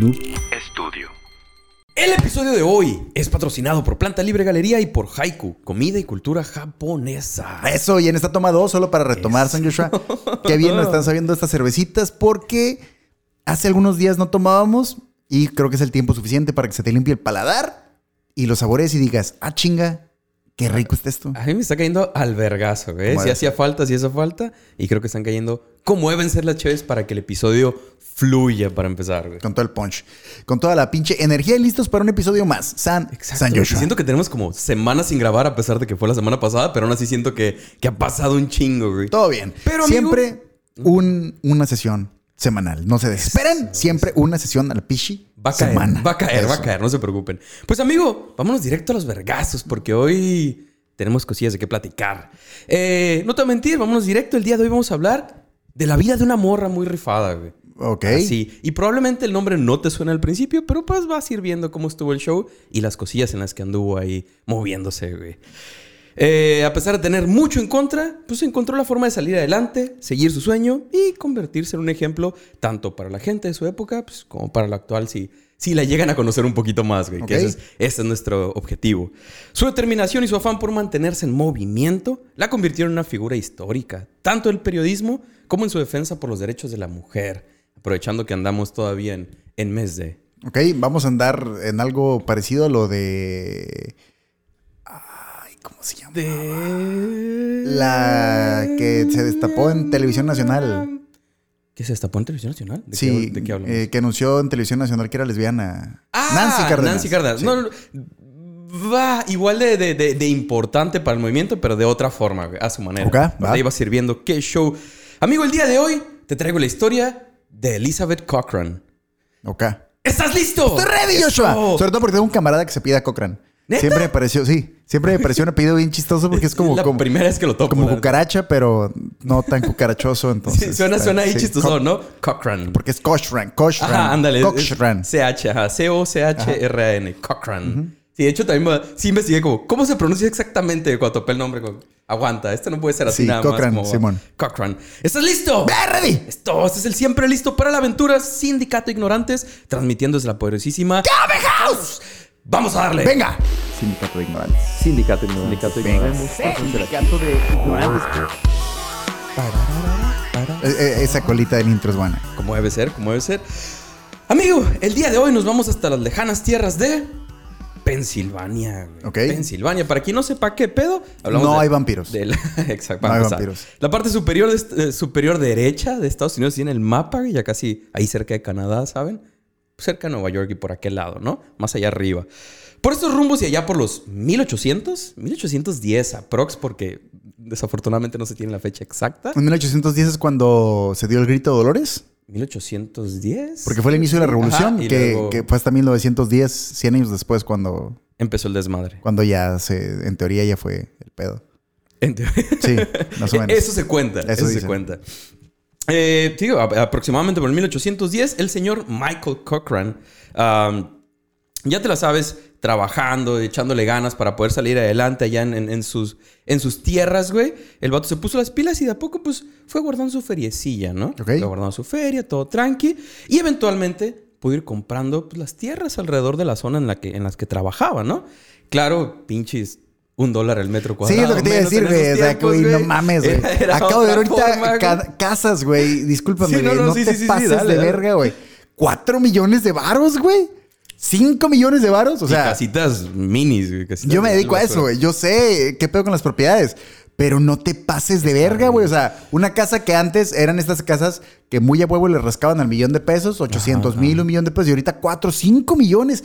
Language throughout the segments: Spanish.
Noob Studio. El episodio de hoy es patrocinado por Planta Libre Galería y por Haiku, comida y cultura japonesa. Eso, y en esta toma 2, solo para retomar, San Joshua, qué bien nos están sabiendo estas cervecitas porque hace algunos días no tomábamos y creo que es el tiempo suficiente para que se te limpie el paladar y los sabores y digas, ah, chinga, qué rico está esto. A mí me está cayendo al vergazo, güey. ¿Cómo Si hacía falta, si hizo falta. Y creo que están cayendo como deben ser las chaves para que el episodio fluya para empezar, güey. Con todo el punch, con toda la pinche energía y listos para un episodio más. San, San güey. Joshua. Siento que tenemos como semanas sin grabar a pesar de que fue la semana pasada, pero aún así siento que, que ha pasado un chingo, güey. Todo bien. Pero, amigo- siempre un- una sesión semanal. No se desesperen. Siempre una sesión al pichi Va a caer, semana. va a caer, va a caer, no se preocupen. Pues amigo, vámonos directo a los vergazos porque hoy tenemos cosillas de qué platicar. Eh, no te voy a mentir, vámonos directo. El día de hoy vamos a hablar de la vida de una morra muy rifada, güey. Ok. Sí, y probablemente el nombre no te suena al principio, pero pues vas a ir viendo cómo estuvo el show y las cosillas en las que anduvo ahí moviéndose, güey. Eh, a pesar de tener mucho en contra, pues encontró la forma de salir adelante, seguir su sueño y convertirse en un ejemplo tanto para la gente de su época pues, como para la actual si, si la llegan a conocer un poquito más, güey. Que ese es, ese es nuestro objetivo. Su determinación y su afán por mantenerse en movimiento la convirtieron en una figura histórica, tanto en el periodismo como en su defensa por los derechos de la mujer, aprovechando que andamos todavía en, en mes de... Ok, vamos a andar en algo parecido a lo de. ¿Cómo se llama? de... La que se destapó en Televisión Nacional. ¿Qué se destapó en Televisión Nacional? ¿De Sí, qué, de qué hablamos? eh, que anunció en Televisión Nacional que era lesbiana. Ah, Nancy Cárdenas. Nancy Cárdenas. Sí. No, no, no. Va igual de, de- de- de importante para el movimiento, pero de otra forma, a su manera. Ok, Pues va. Ahí va sirviendo. ¿Qué show? Amigo, el día de hoy te traigo la historia de Elizabeth Cochran. Ok. ¿Estás listo? Estoy ready. Joshua. Sobre todo porque tengo un camarada que se pide a Cochran. ¿Neta? Siempre me pareció, sí. Siempre me pareció un apellido bien chistoso porque es como, la como, primera vez que lo topo. como cucaracha, pero no tan cucarachoso. Entonces, Sí, suena, está- suena ahí sí, chistoso, Co- ¿no? Cochran. Porque es Cochran. Cochran. Ajá, ándale. Cochran. C-H, ajá. C-O-C-H-R-A-N. Cochran. Sí, de hecho también me- sí investigué como, ¿cómo se pronuncia exactamente cuando topé el nombre? Como, Aguanta, esto no puede ser así Sí, nada Cochran, más. como- Simón. Cochran. ¿Estás listo? ¡Ve, ready! Esto, este es el siempre listo para la aventura Sindicato Ignorantes, transmitiendo desde la poderosísima ¡Cabe House! ¡Vamos a darle! Venga. Sindicato de ignorantes. Sindicato Ignorantes. Sindicato Ignorantes. Sindicato de ignorantes. Eh, eh, Esa colita del intro es buena. Como debe ser, como debe ser. Amigo, el día de hoy nos vamos hasta las lejanas tierras de Pensilvania. güey. Ok. Pensilvania. Para quien no sepa qué pedo, hablamos No de- hay vampiros. de la- Exacto. No hay vampiros. La parte superior, de est- eh, superior derecha de Estados Unidos tiene el mapa, güey, ya casi ahí cerca de Canadá, ¿saben? Cerca de Nueva York y por aquel lado, ¿no? Más allá arriba. Por estos rumbos y allá por los 1800, 1810 aprox, porque desafortunadamente no se tiene la fecha exacta. En 1810 es cuando se dio el grito de Dolores. 1810. Porque fue el inicio de la revolución, Ajá, que, luego que fue hasta 1910, 100 años después, cuando, empezó el desmadre. cuando ya se, en teoría ya fue el pedo. En teoría. Sí, más o menos. Eso se cuenta. Eso, Eso se cuenta. Eh, digo, aproximadamente por el 1810, el señor Michael Cochran, um, ya te la sabes, trabajando, echándole ganas para poder salir adelante allá en, en- en sus, en sus tierras, güey. El vato se puso las pilas y de a poco, pues, fue guardando su feriecilla, ¿no? Fue guardando su feria, todo tranqui. Y eventualmente pudo ir comprando pues, las tierras alrededor de la zona en, la que, en las que trabajaba, ¿no? Claro, pinches. Un dólar el metro Sí, cuadrado. es lo que te iba a decir, güey. O sea, güey, no mames, güey. Acabo de ver ahorita forma, güey. ca- casas, güey. Discúlpame, Sí, no, güey. no, No, sí, te sí, sí, sí, pases dale, de dale. verga, güey. ¿Cuatro millones de varos, güey? ¿Cinco millones de varos? O Y sea, casitas minis, güey. casitas yo me de dedico a eso, güey. Yo sé qué pedo con las propiedades. Pero no te pases de verga, güey. O sea, una casa que antes eran estas casas que muy a huevo le rascaban al millón de pesos, 800 mil, un millón de pesos, y ahorita 4, 5 millones.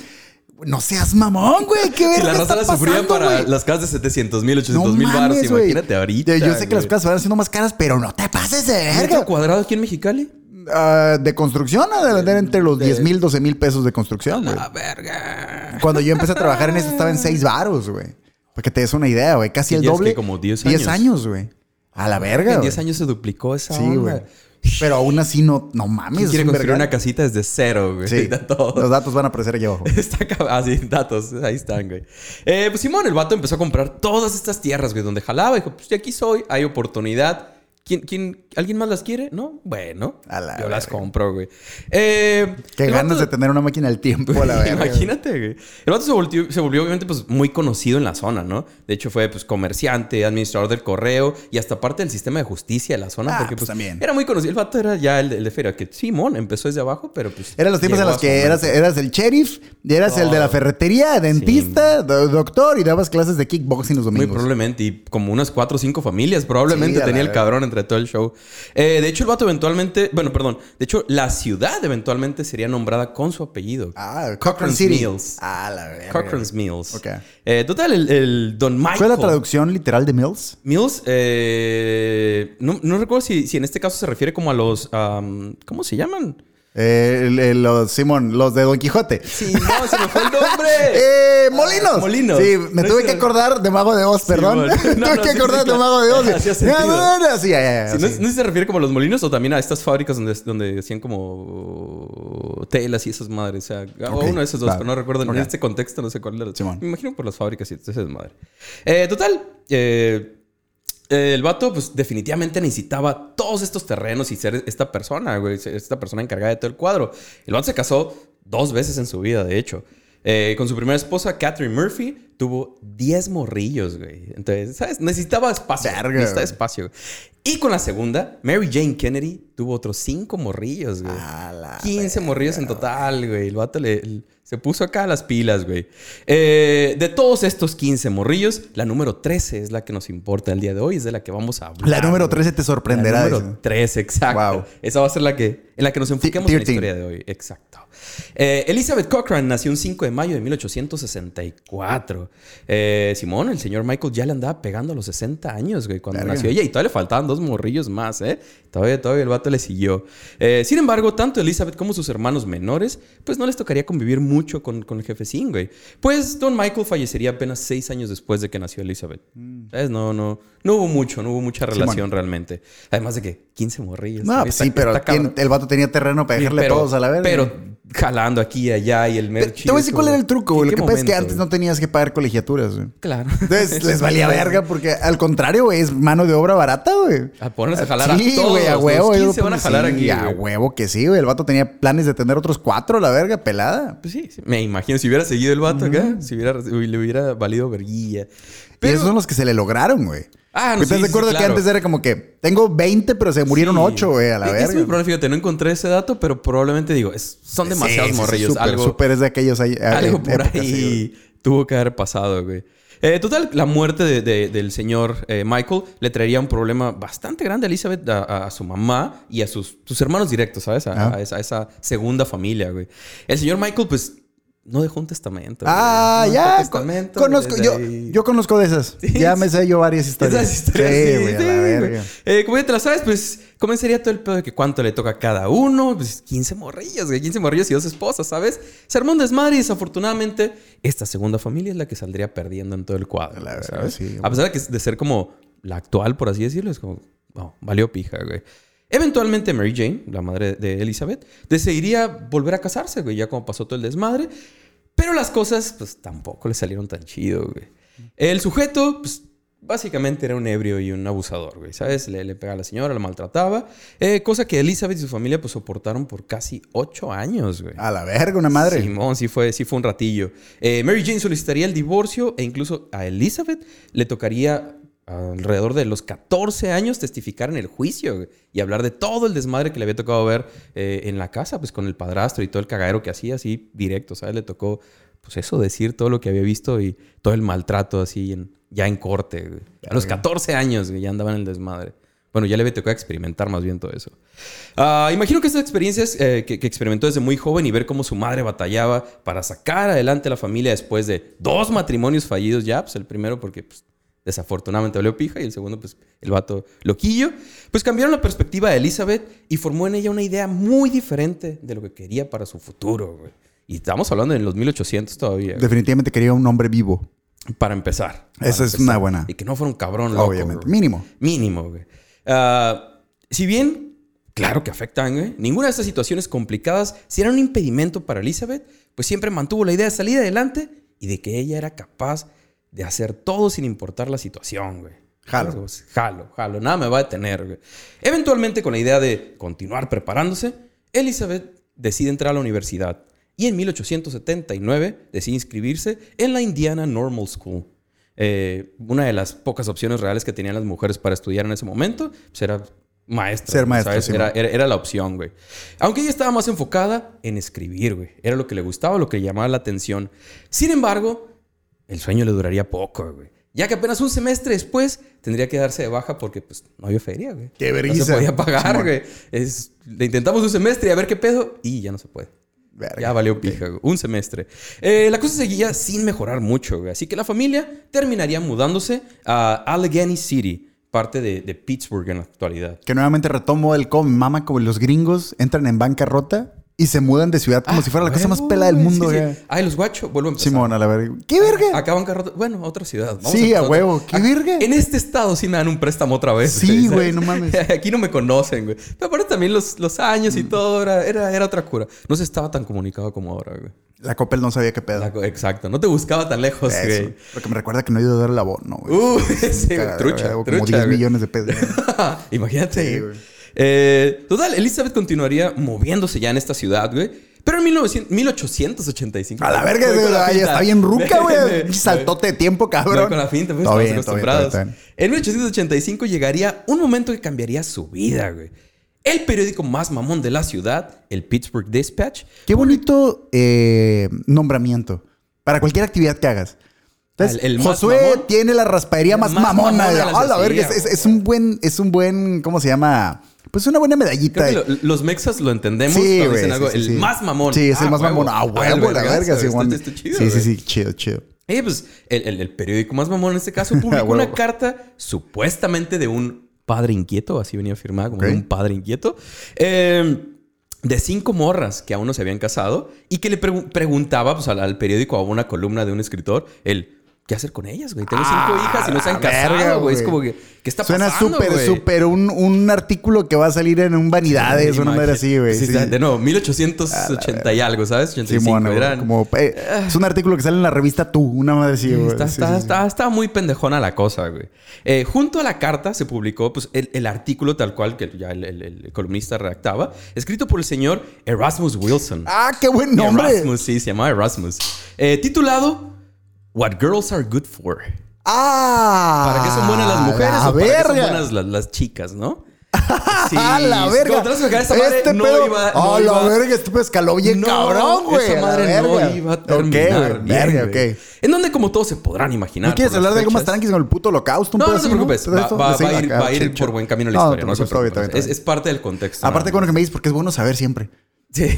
No seas mamón, güey. ¿Qué verga Si la raza la sufría pasando, para güey? las casas de 700 mil, 800 No mil baros. Imagínate ahorita. Yo, sé que las güey. casas van siendo más caras, pero no te pases de ¿Metro verga. cuadrado aquí en Mexicali? Ah, de construcción, a vender entre los 10 mil, 12 mil pesos de construcción, güey. La verga. Cuando yo empecé a trabajar en esto estaba en 6 varos, güey. Para que te des una idea, güey. Casi Y el ya es doble. que como 10 10 años. años, güey. A la verga, En güey. 10 años se duplicó esa Sí, güey. Pero aún así no, no mames. ¿Quién es quiere construir vergal. una casita desde cero, güey? Sí. Los datos van a aparecer aquí abajo. Está ah, sí, datos. Ahí están, güey. Eh, pues Simón, el vato empezó a comprar todas estas tierras, güey, donde jalaba. Dijo, pues de aquí soy, hay oportunidad. ¿Quién, quién, ¿Alguien más las quiere? ¿No? Bueno, A la yo las compro, güey. Eh, Qué ganas vato- de tener una máquina del tiempo, a la verga. Imagínate, güey. El vato se volvió, se volvió obviamente pues, muy conocido en la zona, ¿no? De hecho, fue pues, comerciante, administrador del correo y hasta parte del sistema de justicia de la zona. Ah, porque pues, pues, también. era muy conocido. El vato era ya el de, el de feria, que Simón empezó desde abajo, pero pues. Eran los tiempos en los que eras, eras el sheriff, y eras el de la ferretería, dentista, do- doctor y dabas clases de kickboxing los Muy domingos. probablemente, y como unas cuatro o cinco familias, probablemente Sí, tenía el cabrón entre todo el show. Eh, de hecho, el vato eventualmente, bueno, perdón, de hecho, la ciudad eventualmente sería nombrada con su apellido. Ah, Cochrane's City. Mills. Ah, la verga. Cochrane's Mills. Ok. Eh, total, el, el Don Michael. ¿Fue la traducción literal de Mills? Mills, eh, no, no recuerdo si, si en este caso se refiere como a los. am, ¿Cómo se llaman? Eh, el- el- los, Simón, los de Don Quijote. Sí, no, se me fue el nombre. ¡Eh! ¡Molinos! Molinos. Sí, me No tuve es que acordar de Mago de Oz, perdón. bueno. No, tuve no, que sí, acordar sí, de. Mago de Oz. No, sí, Sí, sí. se refiere como a los molinos o también a estas fábricas donde, donde hacían como telas y esas madres. O sea, o Ok, uno de esos dos, pero no recuerdo Ok. en este contexto, no sé cuál era. Simón. Me imagino por las fábricas y ese desmadre. Eh, total, eh, el vato, pues definitivamente necesitaba todos estos terrenos y ser esta persona, güey, esta persona encargada de todo el cuadro. El vato se casó dos veces en su vida, de hecho. Eh, con su primera esposa, Catherine Murphy, tuvo 10 morrillos, güey. Entonces, ¿sabes? Necesitaba espacio. Verga, necesitaba güey. espacio. Y con la segunda, Mary Jane Kennedy tuvo otros 5 morrillos, güey. A la 15 morrillos en total, güey. El vato le, se puso acá las pilas, güey. Eh, de todos estos 15 morrillos, la número 13 es la que nos importa el día de hoy. Es de la que vamos a hablar. La número güey. 13 te sorprenderá. La número 13, exacto. Wow. Esa va a ser la que, en la que nos enfoquemos en la 13. historia de hoy. Exacto. Eh, Elizabeth Cochrane nació un 5 de mayo de 1864. Eh, Simón, el señor Michael ya le andaba pegando a los 60 años, güey, cuando Verga. nació ella. Y todavía le faltaban dos morrillos más, ¿eh? Todavía, todavía el vato le siguió. Eh, sin embargo, tanto Elizabeth como sus hermanos menores, pues no les tocaría convivir mucho con, con el jefecín, güey. Pues Don Michael fallecería apenas seis años después de que nació Elizabeth. ¿Sabes? No, no, no hubo mucho, no hubo mucha relación realmente. Además de que 15 morrillos. No, pues sí, pero está ¿quién- cabrón. el vato tenía terreno para dejarle Pero- todos a la verga. Pero jalando aquí y allá y el merch. te voy a decir cuál era el truco, güey. Lo ¿En que pasa es que antes no tenías que pagar colegiaturas, güey. Claro. Entonces les valía verga porque al contrario, güey, es mano de obra barata, güey. A ponerse a jalar sí, a todos. güey, a los huevo. 15 yo, van a pues, jalar aquí. A huevo que sí, güey. El vato tenía planes de tener otros cuatro, la verga, pelada. Pues sí, me imagino si hubiera seguido el vato acá, si hubiera, le hubiera valido verguilla. Y Pero, esos son los que se le lograron, güey. Ah, no, ¿Estás sí, de sí, acuerdo claro. que antes era como que tengo 20, pero se murieron Sí. 8, güey, a la Es- verga. Es muy probable, fíjate, no encontré ese dato, pero probablemente digo, es- son demasiados Sí, sí, sí, morrillos. Algo, súper es de aquellos ahí. algo eh, por ahí sí, tuvo que haber pasado, güey. Eh, total, la muerte de- de- del señor eh, Michael le traería un problema bastante grande a Elizabeth, a, a su mamá y a sus, sus hermanos directos, ¿sabes? A, Ah. a esa, a esa segunda familia, güey. El señor Michael, pues, no dejó un testamento. Ah, No ya. testamento, conozco, yo, yo conozco de esas. Sí, ya me sé yo varias historias. Esas historias, sí, güey, a. Eh, como ya te la sabes, pues comenzaría todo el pedo de que cuánto le toca a cada uno. Pues 15 morrillos, güey, 15 morrillos y dos esposas, ¿sabes? Se armó un desmadre y desafortunadamente esta segunda familia es la que saldría perdiendo en todo el cuadro, La verdad, ¿sabes? a pesar de, que, de ser como la actual, por así decirlo, es como, no, valió pija, güey. Eventualmente Mary Jane, la madre de Elizabeth, decidiría volver a casarse, güey, ya como pasó todo el desmadre. Pero las cosas, pues tampoco le salieron tan chido, güey. El sujeto, pues básicamente era un ebrio y un abusador, güey, ¿sabes? Le, le pegaba a la señora, la maltrataba. Eh, cosa que Elizabeth y su familia, pues soportaron por casi ocho años, güey. A la verga, una madre. Simón, sí fue, sí fue un ratillo. Eh, Mary Jane solicitaría el divorcio e incluso a Elizabeth le tocaría alrededor de los 14 años testificar en el juicio y hablar de todo el desmadre que le había tocado ver eh, en la casa, pues con el padrastro y todo el cagadero que hacía así directo, ¿sabes? Le tocó, pues eso, decir todo lo que había visto y todo el maltrato así en- ya en corte. güey. A los 14 años güey, ya andaba en el desmadre. Bueno, ya le había tocado experimentar más bien todo eso. Ah, imagino que estas experiencias eh, que, que experimentó desde muy joven y ver cómo su madre batallaba para sacar adelante a la familia después de dos matrimonios fallidos ya, pues el primero porque pues, desafortunadamente valió pija y el segundo pues el vato loquillo, pues cambiaron la perspectiva de Elizabeth y formó en ella una idea muy diferente de lo que quería para su futuro, güey. Y estamos hablando en los 1800 todavía. güey. Definitivamente quería un hombre vivo. Para empezar. Para Esa es una buena. Y que no fuera un cabrón loco. Obviamente. güey. Mínimo. Mínimo, güey. Ah, si bien, claro que afectan, güey. Ninguna de estas situaciones complicadas, si era un impedimento para Elizabeth, pues siempre mantuvo la idea de salir adelante y de que ella era capaz de hacer todo sin importar la situación, güey. Jalo. Jalo, jalo. Nada me va a detener, güey. Eventualmente, con la idea de continuar preparándose, Elizabeth decide entrar a la universidad. Y en 1879 decide inscribirse en la Indiana Normal School. Eh, una de las pocas opciones reales que tenían las mujeres para estudiar en ese momento pues era maestra. Ser maestra, era- era la opción, güey. Aunque ella estaba más enfocada en escribir, güey. Era lo que le gustaba, lo que le llamaba la atención. Sin embargo, el sueño le duraría poco, güey. Ya que apenas un semestre después tendría que darse de baja porque pues no había feria, güey. Qué No se vergüenza. podía pagar, güey. Es- Le intentamos un semestre y a ver qué pedo y ya no se puede. Verga. Ya valió pija, güey. Un semestre. Eh, la cosa seguía sin mejorar mucho, güey. Así que la familia terminaría mudándose a Allegheny City, parte de, de Pittsburgh en la actualidad. Que nuevamente retomo el como mama como los gringos entran en bancarrota y se mudan de ciudad como Ah, si fuera la cosa más pela del mundo, Sí. Ay, los guachos, vuelvo a empezar. Simón, a la verga. ¿Qué verga? Acaban carrota. Bueno, a otra ciudad. Vamos Sí, a huevo. ¿Qué verga? En este estado sí me dan un préstamo otra vez. Sí, güey, no mames. Aquí no me conocen, güey. Pero aparte también los, los años y todo era, era, era otra cura. No se estaba tan comunicado como ahora, güey. La Coppel no sabía qué pedo. La Exacto. No te buscaba tan lejos, Eso. güey. Lo que me recuerda que no he ido a dar el abono, güey. Uh, sí, trucha, trucha, Como 10 güey. millones de pesos. Imagínate. Sí, güey. Eh, total, Elizabeth continuaría moviéndose ya en esta ciudad, güey. Pero en 1900 1885. A la verga, güey, la ay, finta. está bien ruca, güey. Saltote de tiempo, cabrón. con la finta, pues estamos bien, bien, todo acostumbrados. bien, todo bien. En 1885 llegaría un momento que cambiaría su vida, güey. El periódico más mamón de la ciudad, el Pittsburgh Dispatch, Qué bonito eh, nombramiento. Para cualquier actividad que hagas. Entonces, El- el Josué mamón. tiene la raspadería más, más mamona. mamona de la la verga, es, ciudad, es- es un buen, es un buen, ¿cómo se llama? Pues una buena medallita. Creo que lo- los mexas lo entendemos Sí, cuando dicen algo. sí, sí, el más mamón. Sí, es el Ah, más huevo. mamón. Ah, Ah, huevo, la verga. Sí, está chido, sí, sí, sí, chido, chido. Eh, pues el, el- el periódico más mamón en este caso publicó una carta supuestamente de un padre inquieto, así venía firmada como de un padre inquieto, eh, de cinco morras que aún no se habían casado y que le pregu- preguntaba pues, al, al periódico a una columna de un escritor, el ¿qué hacer con ellas, güey? Tengo cinco Ah, hijas y no se han verga, casado, güey. Es como que, ¿qué está Suena pasando, súper, güey? súper un, un artículo que va a salir en un Vanidades, una madre así, güey. Sí, Sí. De nuevo, 1880 y algo, ¿sabes? 85. Simón, güey, eran- como, eh, es un artículo que sale en la revista Tú, una madre así, güey. Está, Sí, está, sí, sí. está- está muy pendejona la cosa, güey. Eh, junto a la carta se publicó pues, el, el artículo tal cual que ya el, el- el columnista redactaba, escrito por el señor Erasmus Wilson. Ah, qué buen nombre. Erasmus, sí, se llamaba Erasmus. Eh, titulado What Girls Are Good For. Ah. ¿Para qué son buenas las mujeres la o para qué son verga. buenas las, las chicas, no? ¡Ah, la verga! A esa madre este no pedo. iba- ¡Ah, no la iba- verga! Este pedo escaló bien No, cabrón, güey. Esa a la madre no verga. iba a terminar bien, Verga, güey. ok. En donde, como todos se podrán imaginar. ¿No quieres hablar de algo más tranqui con el puto holocausto? No, no te preocupes. Va, Esto- va- sí, va a ir, acá, va a ir chill, por buen camino la No, historia. No, se preocupes, Es, es parte del contexto. Aparte, con lo que me dices, porque es bueno saber siempre. Sí.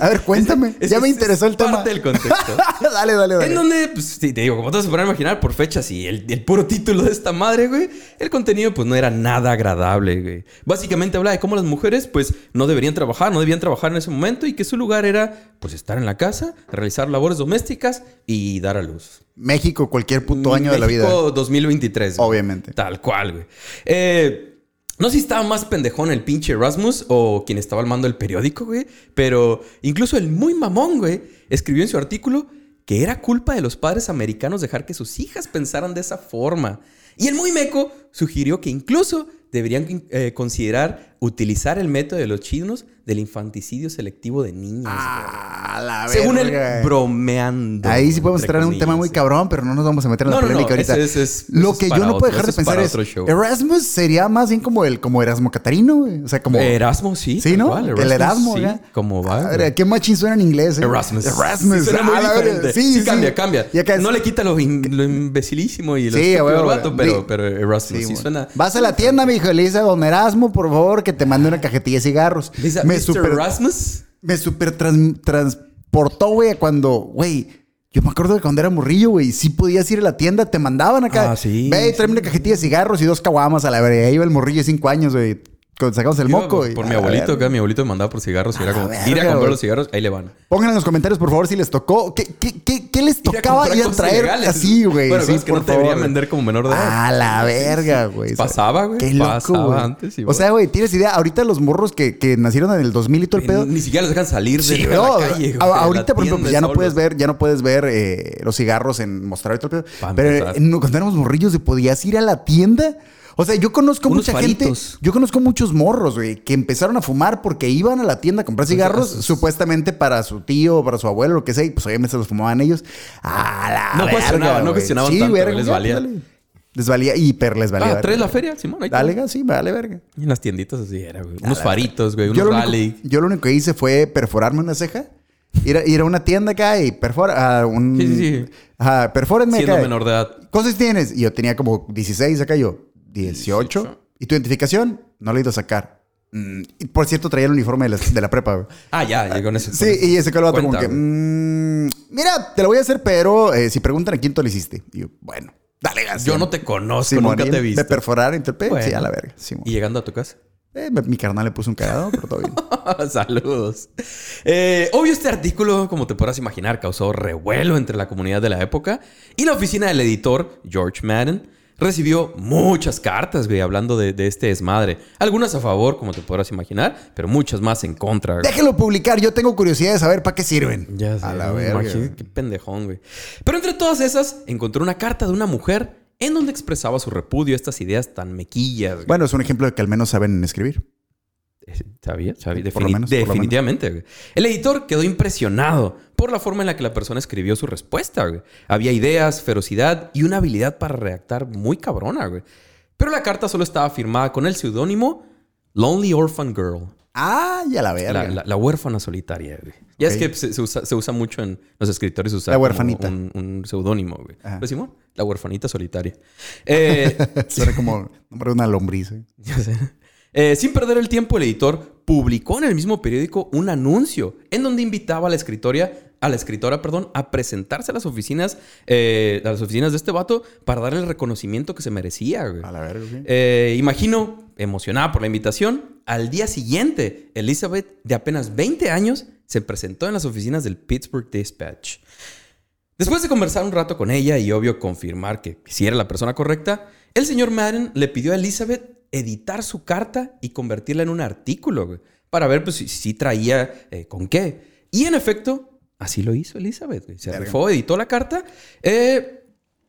A ver, cuéntame. Es- ya me es- interesó es el tema. parte del contexto. dale, dale, dale. En donde, pues, sí, te digo, como todos se podrán imaginar, por fechas y el, el puro título de esta madre, güey, el contenido, pues, no era nada agradable, güey. Básicamente habla de cómo las mujeres, pues, no deberían trabajar, no debían trabajar en ese momento y que su lugar era, pues, estar en la casa, realizar labores domésticas y dar a luz. México, cualquier puto año de la vida. México 2023. güey. Obviamente. Tal cual, güey. Eh, no sé si estaba más pendejón el pinche Erasmus o quien estaba al mando del periódico, güey. Pero incluso el muy mamón, güey, escribió en su artículo que era culpa de los padres americanos dejar que sus hijas pensaran de esa forma. Y el muy meco sugirió que incluso deberían eh, considerar utilizar el método de los chinos del infanticidio selectivo de niños. Ah, la. Según él, verga. bromeando. Ahí sí podemos entrar en un tema muy cabrón, pero no nos vamos a meter en la No, no, polémica no, ahorita. Lo que yo no puedo dejar de pensar es. Erasmus sería más bien como el como Erasmo Catarino, güey. O sea, como Erasmo, sí. Sí, ¿no? cual, el Erasmo, sí, como va. A ver, güey. ¿Qué machín suena en inglés? eh? Erasmus. Erasmus. Sí, suena muy Ah, la diferente. Sí, Sí, cambia, cambia. Es- No le quita lo, in- lo imbecilísimo y lo Sí, vato, pero, pero Erasmus sí, suena... Vas a la tienda, mi hijo, le dice a don Erasmo, por favor, que te mande una cajetilla de cigarros. Dice, me Mr. super, Erasmus. me super trans- transportó, güey, a cuando, güey, yo me acuerdo de cuando era morrillo, güey, sí podías ir a la tienda, te mandaban acá. Ah, sí, Ve, tráeme una cajetilla de cigarros y dos caguamas a la verga. Ahí iba el morrillo de cinco años, güey. Cuando sacamos el moco. Por, y- por mi abuelito, acá mi abuelito me mandaba por cigarros y era como, ir a comprar los cigarros, ahí le van. Pongan en los comentarios, por favor, si les tocó. ¿Qué, qué, qué, qué les Ir a tocaba ir a traer así, güey? Bueno, sí, que no te deberían vender como menor de edad. A la verga, güey. Pasaba, güey. Qué loco, Pasaba antes, sí, o sea, güey, tienes idea. Ahorita los morros que, que nacieron en el 2000 y todo el pedo. Ni siquiera los dejan salir de, Sí, de no, la calle. güey, ahorita, por ejemplo, pues ya no puedes ver, ya no puedes ver eh, los cigarros en mostrar y todo el pedo. Pero eh, cuando éramos morrillos, podías ir a la tienda. O sea, yo conozco Unos mucha gente. Yo conozco muchos morros, güey, que empezaron a fumar porque iban a la tienda a comprar cigarros, sus- supuestamente para su tío, para su abuelo, lo que sea, y pues obviamente se los fumaban ellos. A la No verga, cuestionaban, no cuestionaban sí, tanto, verga, les valía. dale. Les valía, y per les valía. Ah, verga. ¿traes la feria? Simón, ahí Dale, sí, vale, verga. Y en las tienditas así era, güey. Unos faritos, güey. Yo Unos lo, rally. único, yo lo único que hice fue perforarme una ceja. Ir a, ir a una tienda acá y perfora a un... Sí, sí, sí. Ajá, perfórenme Siendo acá. menor de edad. ¿Cosas tienes? Y yo tenía como 16 acá, yo 18. 18. ¿Y tu identificación? No la he ido a sacar. Mm, y por cierto, traía el uniforme de la, de la prepa, güey. Ah, ya, ya con eso. Sí, y ese el vato como que... mm, mira, te lo voy a hacer, pero eh, si preguntan a quién tú lo hiciste. Y yo, bueno, dale gas. Yo no te conozco, Simón, nunca te he visto. perforaron y todo el pedo. Sí, Bueno. a la verga. Simón. Y llegando a tu casa. Eh, mi carnal le puso un cagado, pero todo bien. Saludos. Eh, obvio, este artículo, como te podrás imaginar, causó revuelo entre la comunidad de la época y la oficina del editor, George Madden, recibió muchas cartas, güey, hablando de, de este desmadre. Algunas a favor, como te podrás imaginar, pero muchas más en contra. güey. Déjenlo publicar, yo tengo curiosidad de saber para qué sirven. Ya sé, A la verga. imagínate Qué pendejón, güey. Pero entre todas esas, encontró una carta de una mujer en donde expresaba su repudio a estas ideas tan mequillas. güey. Bueno, es un ejemplo de que al menos saben escribir. Eh, Sabía, sabía. Por lo defini- menos, por lo definitivamente. güey. El editor quedó impresionado por la forma en la que la persona escribió su respuesta. güey. Había ideas, ferocidad y una habilidad para redactar muy cabrona. güey. Pero la carta solo estaba firmada con el seudónimo Lonely Orphan Girl. Ah, ya la verga. La, la- la huérfana solitaria, güey. Ya es que se, se usa, se usa mucho en los escritores usar La como huerfanita. un, un seudónimo, güey. ¿Lo Simón? La huerfanita solitaria. Eh, Suena como nombre de una lombriz. ¿eh? ya sé. Eh, sin perder el tiempo, el editor publicó en el mismo periódico un anuncio en donde invitaba a la escritoria, a la escritora, perdón, a presentarse a las oficinas, eh, a las oficinas de este vato para darle el reconocimiento que se merecía, güey. A la verga, sí. Eh, imagino, emocionada por la invitación, al día siguiente, Elizabeth, de apenas 20 años, se presentó en las oficinas del Pittsburgh Dispatch. Después de conversar un rato con ella y obvio confirmar que si era la persona correcta, el señor Madden le pidió a Elizabeth editar su carta y convertirla en un artículo, güey, para ver pues, si, si traía eh, con qué. Y en efecto, así lo hizo Elizabeth. güey. Se Verga. rifó, editó la carta. eh,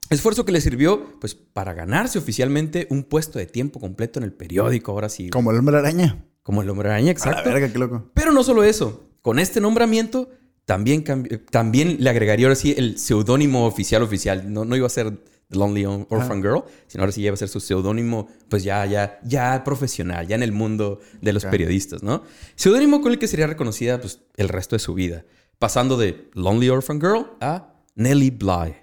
Esfuerzo que le sirvió, pues, para ganarse oficialmente un puesto de tiempo completo en el periódico, ahora sí. Como el hombre araña. Como el hombre araña, A la exacto. verga, qué loco. Pero no solo eso. Con este nombramiento, también, también le agregaría ahora sí el seudónimo oficial oficial. No, no iba a ser The Lonely Or- Orphan Girl, sino ahora sí iba a ser su seudónimo, pues ya, ya, ya profesional, ya en el mundo de los periodistas, ¿no? Seudónimo con el que sería reconocida, pues, el resto de su vida. Pasando de Lonely Orphan Girl a Nellie Bly.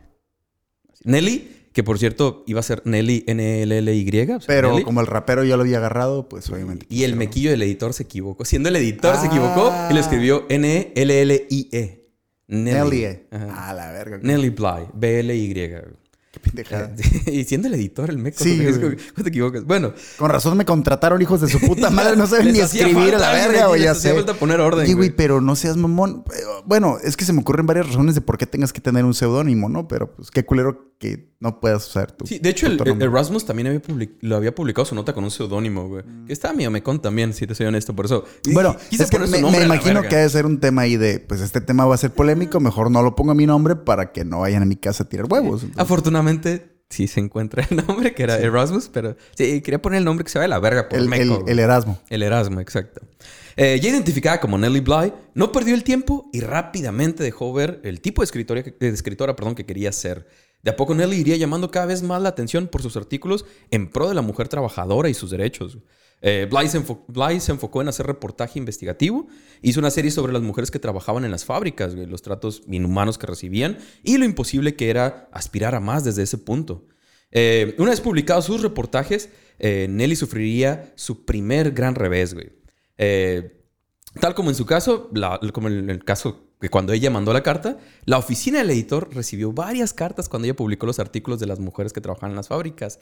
Nelly, que por cierto iba a ser Nelly N-L-L-Y. o sea, Pero Nelly. como el rapero ya lo había agarrado, pues obviamente. Y el mequillo del editor se equivocó. Siendo el editor se equivocó y Ah. le escribió N-L-L-I-E. Nelly. Nelly. Ajá. A la verga. Nelly Bly. B-L-Y. Qué pendejada. y siendo el editor, el meco. Sí, es güey. como- ¿Cómo te equivocas? Bueno. Con razón me contrataron hijos de su puta madre. No saben ni escribir a la verga, güey. Ya sé. falta poner orden, güey, güey. pero no seas mamón. Eh, Bueno, es que se me ocurren varias razones de por qué tengas que tener un seudónimo, ¿no? Pero pues qué culero que no puedas usar tu. Sí, de hecho, el, el Erasmus también había public- lo había publicado su nota con un seudónimo, güey. Que estaba medio mecón también, si te soy honesto, por eso. Bueno, es que me, imagino que debe ser un tema ahí de, pues este tema va a ser polémico, mejor no lo pongo a mi nombre para que no vayan a mi casa a tirar huevos. Entonces, Afortunadamente, sí se encuentra el nombre, que era Erasmus, pero sí, quería poner el nombre que se vaya a la verga por el, meco. el Erasmo. El Erasmo, exacto. Eh, ya identificada como Nellie Bly, no perdió el tiempo y rápidamente dejó ver el tipo de escritora, de escritora perdón, que quería ser. De a poco Nellie iría llamando cada vez más la atención por sus artículos en pro de la mujer trabajadora y sus derechos. Eh, Bly, se enfocó en hacer reportaje investigativo, hizo una serie sobre las mujeres que trabajaban en las fábricas, los tratos inhumanos que recibían y lo imposible que era aspirar a más desde ese punto. Eh, una vez publicados sus reportajes, eh, Nelly sufriría su primer gran revés. Eh, tal como en su caso, como en el caso que cuando ella mandó la carta, la oficina del editor recibió varias cartas cuando ella publicó los artículos de las mujeres que trabajaban en las fábricas.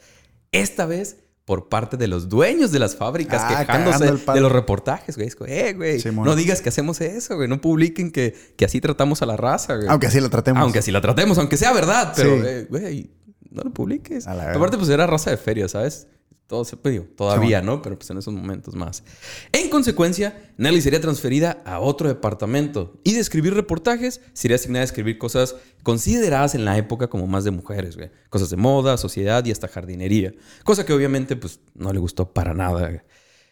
Esta vez por parte de los dueños de las fábricas Ah, quejándose de los reportajes, güey. Eh, güey, no digas que hacemos eso, güey. No publiquen que, que así tratamos a la raza, güey. Aunque así lo tratemos. Aunque así la tratemos, aunque sea verdad, pero, Sí. eh, güey, no lo publiques. La. Aparte, pues era raza de feria, ¿sabes? Todo se digo, todavía, ¿no? Pero pues en esos momentos más. En consecuencia, Nelly sería transferida a otro departamento y de escribir reportajes sería asignada a escribir cosas consideradas en la época como más de mujeres, güey. Cosas de moda, sociedad y hasta jardinería. Cosa que obviamente, pues, no le gustó para nada, güey.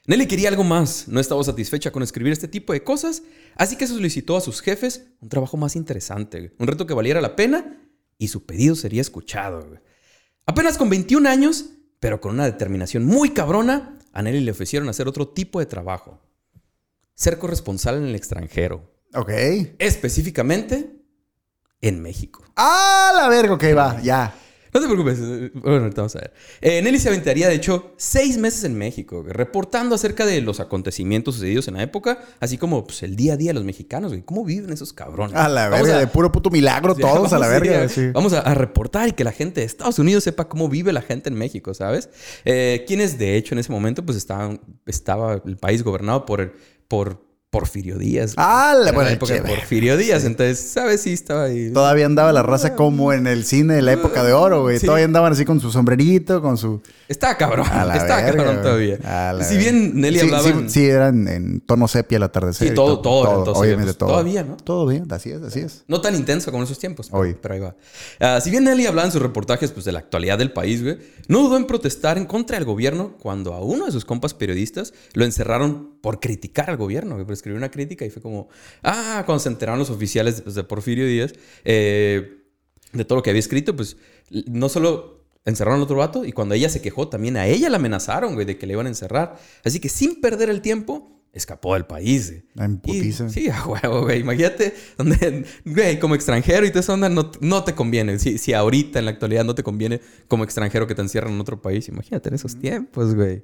Nelly quería algo más, no estaba satisfecha con escribir este tipo de cosas, así que solicitó a sus jefes un trabajo más interesante, güey. un reto que valiera la pena y su pedido sería escuchado. güey. Apenas con 21 años, pero con una determinación muy cabrona, a Nelly le ofrecieron hacer otro tipo de trabajo. Ser corresponsal en el extranjero, Ok. específicamente en México. ¡Ah, la verga! Ok, va, ya. No te preocupes. eh, Bueno, ahorita vamos a ver. Eh, Nelly se aventaría, de hecho, seis meses en México, reportando acerca de los acontecimientos sucedidos en la época, así como pues, el día a día de los mexicanos, güey. ¿Cómo viven esos cabrones? A la Vamos verga, a- de puro puto milagro todos a la verga. a- sí. Vamos a, a reportar y que la gente de Estados Unidos sepa cómo vive la gente en México, ¿sabes? Eh, quienes, de hecho, en ese momento, pues estaban, estaba el país gobernado por, el- por Porfirio Díaz. Ah, la buena época de. Porfirio Díaz. Entonces, ¿sabes? Sí, estaba ahí. Todavía andaba la raza como en el cine de la época de oro, güey. Sí. Todavía andaban así con su sombrerito, con su... Estaba cabrón. A la Estaba verga, cabrón güey. todavía. A la Si bien Nelly sí, hablaba... Sí, en- sí, eran en tono sepia al atardecer. Sí, y todo- todo era en tono Obviamente pues, todo. todavía, ¿no? Todo bien, así es, así es. No tan intenso como en esos tiempos, pero, Oye. pero ahí va. Ah, si bien Nelly hablaba en sus reportajes pues, de la actualidad del país, güey, no dudó en protestar en contra del gobierno cuando a uno de sus compas periodistas lo encerraron por criticar al gobierno, por escribir una crítica y fue como, ah, cuando se enteraron los oficiales pues, de Porfirio Díaz eh, de todo lo que había escrito, pues no solo encerraron al otro vato y cuando ella se quejó también a ella la amenazaron, güey, de que le iban a encerrar. Así que sin perder el tiempo, escapó del país. En Y- putiza. sí, a huevo, güey. Imagínate, donde, güey, como extranjero y toda esa onda no, no te conviene. Si, si ahorita en la actualidad no te conviene como extranjero que te encierran en otro país, imagínate en esos tiempos, güey.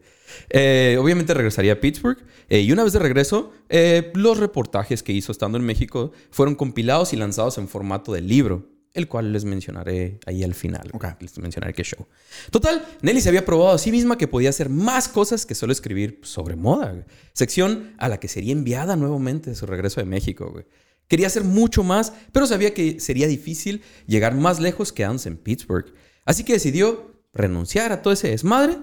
Eh, obviamente regresaría a Pittsburgh eh, y una vez de regreso, eh, los reportajes que hizo estando en México fueron compilados y lanzados en formato de libro. El cual les mencionaré ahí al final. güey. Ok. Les mencionaré qué show. Total, Nelly se había probado a sí misma que podía hacer más cosas que solo escribir sobre moda. Sección a la que sería enviada nuevamente de su regreso de México. güey. Quería hacer mucho más, pero sabía que sería difícil llegar más lejos quedándose en Pittsburgh. Así que decidió renunciar a todo ese desmadre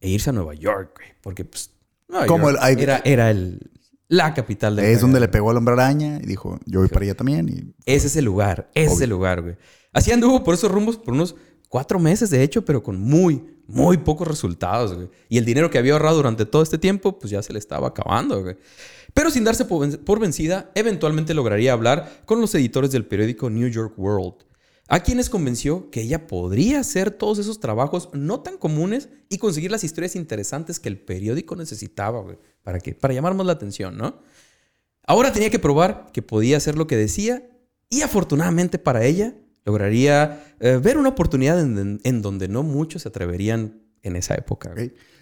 e irse a Nueva York, güey. Porque, pues, Nueva Como York el- era, era el, la capital del Es donde le pegó al hombre araña y dijo, yo voy para allá también. Y Ese es el lugar, ese es el lugar, güey. Así anduvo por esos rumbos por unos cuatro meses, de hecho, pero con muy, muy pocos resultados, güey. Y el dinero que había ahorrado durante todo este tiempo, pues ya se le estaba acabando, güey. Pero sin darse por vencida, eventualmente lograría hablar con los editores del periódico New York World, a quienes convenció que ella podría hacer todos esos trabajos no tan comunes y conseguir las historias interesantes que el periódico necesitaba. ¿Para qué? Para llamar más la atención, ¿no? Ahora tenía que probar que podía hacer lo que decía y afortunadamente para ella lograría eh, ver una oportunidad en, en donde no muchos se atreverían en esa época.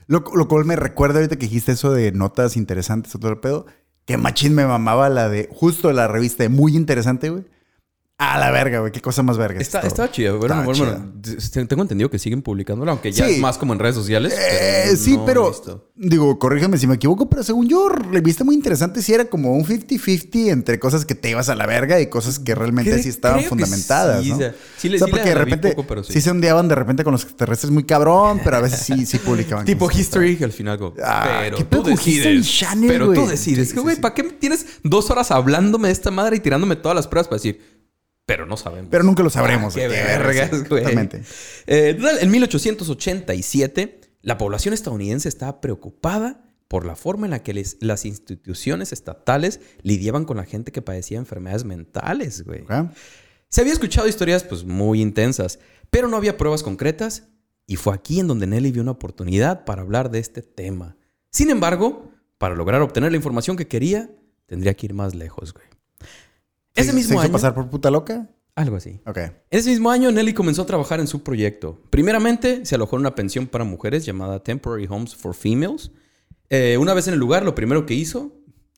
Lo, cual me recuerda ahorita que dijiste eso de notas interesantes todo el pedo. Que machín me mamaba la de justo la revista muy interesante, güey. A la verga, güey. Qué cosa más verga. Está, estaba chido. Bueno, bueno, t- tengo entendido que siguen publicándola, aunque ya Sí. es más como en redes sociales. Eh, pero sí, no pero digo, corrígeme si me equivoco, pero según yo, revista muy interesante, sí era como un 50-50 entre cosas que te ibas a la verga y cosas que realmente sí estaban que fundamentadas, sí, ¿no? o sea, sí O sea, sí porque de repente poco, pero sí. se ondeaban de repente con los extraterrestres muy cabrón, pero a veces sí, sí publicaban. Tipo. History, que al final como, Ah, pero ¿qué tú decides. Pero tú decides. Sí, Que, sí, güey. ¿para qué tienes dos horas hablándome de esta madre y tirándome todas las pruebas para decir, pero no sabemos? Pero nunca lo sabremos. Ah, qué vergas, güey. Totalmente. Eh, en 1887, la población estadounidense estaba preocupada por la forma en la que les- las instituciones estatales lidiaban con la gente que padecía enfermedades mentales, güey. Se había escuchado historias pues muy intensas, pero no había pruebas concretas y fue aquí en donde Nelly vio una oportunidad para hablar de este tema. Sin embargo, para lograr obtener la información que quería, tendría que ir más lejos, güey. Ese ¿Se- mismo ¿Se hizo año, pasar por puta loca? algo así. Ok. Ese mismo año, Nelly comenzó a trabajar en su proyecto. Primeramente, se alojó en una pensión para mujeres llamada Temporary Homes for Females. Eh, una vez en el lugar, lo primero que hizo...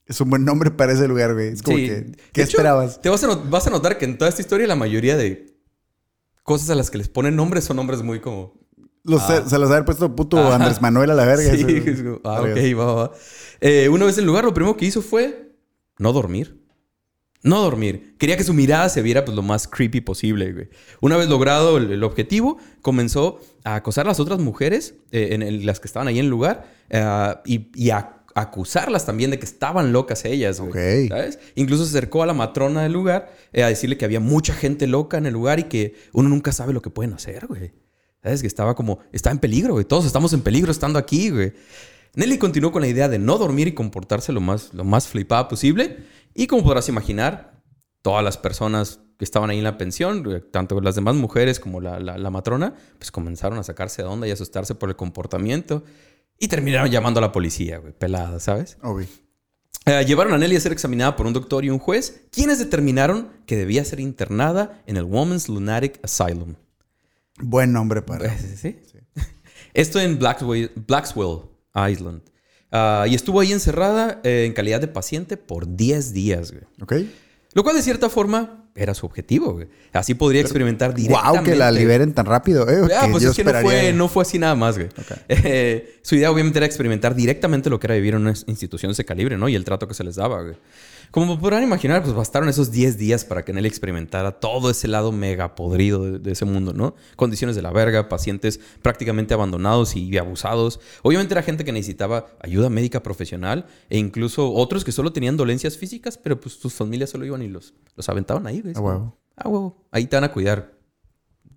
Es un buen nombre para ese lugar, güey. Es como Sí. que. ¿Qué hecho, esperabas? Te vas a, not- vas a notar que en toda esta historia la mayoría de cosas a las que les ponen nombres son nombres muy como Los- se, se los había puesto puto. Andrés Manuel a la verga. Sí, Eso- es como, ah, ok, va, va. Eh, una vez en el lugar, lo primero que hizo fue no dormir. No dormir. Quería que su mirada se viera pues, lo más creepy posible, güey. Una vez logrado el, el objetivo, comenzó a acosar a las otras mujeres, eh, en las que estaban ahí en el lugar, eh, y, y a acusarlas también de que estaban locas ellas, güey. ¿Sabes? Incluso se acercó a la matrona del lugar eh, a decirle que había mucha gente loca en el lugar y que uno nunca sabe lo que pueden hacer, güey. ¿Sabes? Que estaba como, está en peligro, güey. Todos estamos en peligro estando aquí, güey. Nelly continuó con la idea de no dormir y comportarse lo más, lo más flipada posible. Y como podrás imaginar, todas las personas que estaban ahí en la pensión, güey, tanto las demás mujeres como la, la- la matrona, pues comenzaron a sacarse de onda y asustarse por el comportamiento. Y terminaron llamando a la policía, güey, pelada, ¿sabes? Obvio. Eh, llevaron a Nelly a ser examinada por un doctor y un juez, quienes determinaron que debía ser internada en el Women's Lunatic Asylum. Buen nombre para. Eh, ¿Sí? Esto en Blackswell Island. Ah, y estuvo ahí encerrada eh, en calidad de paciente por 10 días, güey. ¿Ok? Lo cual, de cierta forma, era su objetivo, güey. Así podría experimentar directamente. Wow, que la liberen tan rápido, eh. Ah, pues yo es que no fue, no fue así nada más, güey. Eh, su idea obviamente era experimentar directamente lo que era vivir en una institución de ese calibre, ¿no? Y el trato que se les daba, güey. Como podrán imaginar, pues bastaron esos 10 días para que Nelly experimentara todo ese lado mega podrido de, de ese mundo, ¿no? Condiciones de la verga, pacientes prácticamente abandonados y abusados. Obviamente era gente que necesitaba ayuda médica profesional e incluso otros que solo tenían dolencias físicas, pero pues sus familias solo iban y los, los aventaban ahí, güey. A huevo. Ah, huevo. Ahí te van a cuidar.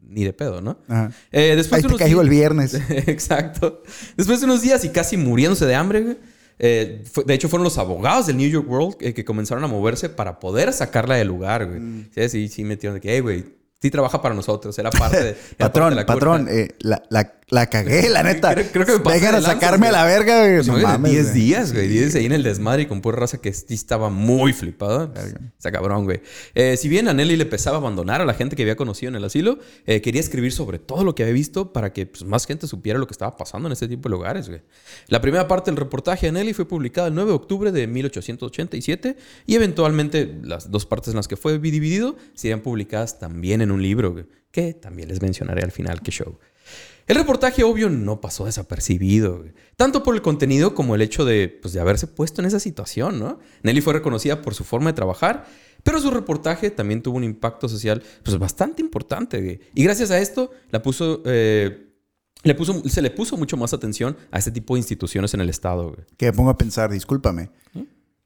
Ni de pedo, ¿no? Ajá. Eh, después Ahí de te unos cayó el viernes. Exacto. Después de unos días y casi muriéndose de hambre, güey, eh, fue- de hecho, fueron los abogados del New York World eh, que comenzaron a moverse para poder sacarla del lugar, güey. Mm. Sí, sí, sí, metieron de que, hey, güey, sí trabaja para nosotros. Era parte de. era parte de Patrón, la cura". patrón, eh, la, la, la cagué, la neta. Creo- creo que me pasé Vengan de lanza, sacarme a güey. la verga, güey. Pues, No mames, 10 güey. días, güey. 10 ahí en el desmadre y con pura raza que sí estaba muy flipada. Verga. Está cabrón, güey. Eh, si bien a Nelly le pesaba abandonar a la gente que había conocido en el asilo, eh, quería escribir sobre todo lo que había visto para que pues, más gente supiera lo que estaba pasando en este tipo de lugares, güey. La primera parte del reportaje de Nelly fue publicada el 9 de octubre de 1887 y eventualmente las dos partes en las que fue dividido serían publicadas también en un libro, que también les mencionaré al final que show. El reportaje, obvio, no pasó desapercibido, tanto por el contenido como el hecho de, pues, de haberse puesto en esa situación, ¿no? Nelly fue reconocida por su forma de trabajar, pero su reportaje también tuvo un impacto social pues, bastante importante. Y gracias a esto la puso, eh, le puso, se le puso mucho más atención a este tipo de instituciones en el Estado. Que me pongo a pensar, discúlpame. ¿Mm?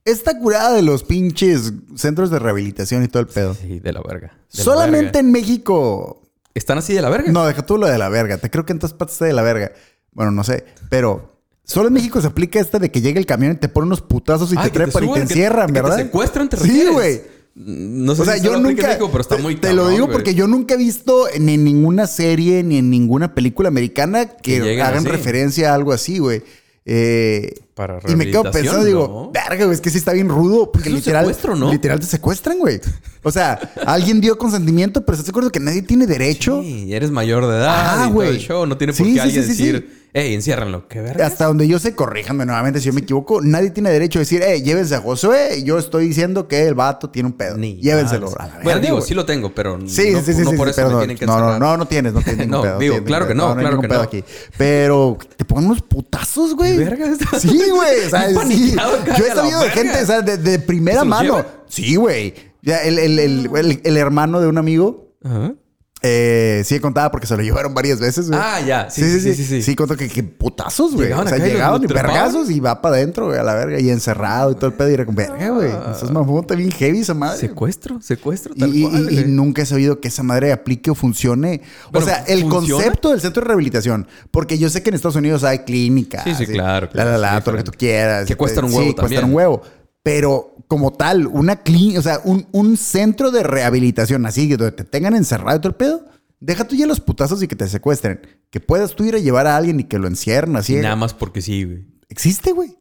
Esta curada de los pinches centros de rehabilitación y todo el pedo. Sí, de la verga. de la Solamente verga. en México. ¿Están así de la verga? No, deja tú lo de la verga. Te creo que en todas partes está de la verga. Bueno, no sé. Pero solo en México se aplica esta de que llega el camión y te pone unos putazos y Ay, te que trepan y te que- encierran, que ¿verdad? Te secuestran, te Sí, güey. No sé O sea, si yo nunca. México, pero está te, muy te lo digo porque yo nunca he visto ni en ninguna serie ni en ninguna película americana que, Que hagan así. referencia a algo así, güey. Eh, Para y me quedo pensando, digo, verga, güey, es que sí está bien rudo. Porque Es un literal, literal te secuestran, güey. O sea, alguien dio consentimiento, pero estás de acuerdo que nadie tiene derecho. Sí, eres mayor de edad Ah, y todo güey. el show. No tiene por Sí, qué sí, alguien decir, hey, enciérranlo. ¿Qué verga? Hasta donde yo sé, corríjanme nuevamente si yo me equivoco. Nadie tiene derecho a decir, eh, llévense a Josué. Yo estoy diciendo que el vato tiene un pedo. Ni Llévenselo. Bueno, verga, digo, sí lo tengo, pero Sí, no, sí, sí, no sí, por sí, eso me no, tienen que no, no, no, no tienes, no tienes ningún No, pedo. digo, tienes claro ningún que no, hay claro que pedo no. aquí. Pero te pongan unos putazos, güey. Verga, Sí, güey. O sea, Bien sí. Yo he sabido de gente, o sea, de, de primera ¿Se los mano. Sí, güey. Ya, el, el, el- el hermano de un amigo, Ajá. Eh, sí contaba porque se lo llevaron varias veces, güey. Ah, ya. Sí, Sí, sí, sí. Sí, sí. contó que, que putazos, güey. Llegaban O sea, llegaban y vergazos y va para adentro, güey, a la verga. Y encerrado y todo el pedo. Y era como, verga, güey. Eso es mamón, está bien heavy esa madre. Secuestro, secuestro, tal y- cual. y- nunca he sabido que esa madre aplique o funcione. Bueno, o sea, el ¿funciona? concepto del centro de rehabilitación. Porque yo sé que en Estados Unidos hay clínicas. Sí, sí, claro, La, la, la, sí, todo lo que tú quieras. Que cuestan un huevo Sí, cuestan un huevo. Pero como tal, una clínica, o sea, un, un centro de rehabilitación así, donde te tengan encerrado y todo el pedo. Deja tú ya los putazos y que te secuestren. Que puedas tú ir a llevar a alguien y que lo encierren así. Nada más porque sí, güey. ¿Existe, güey?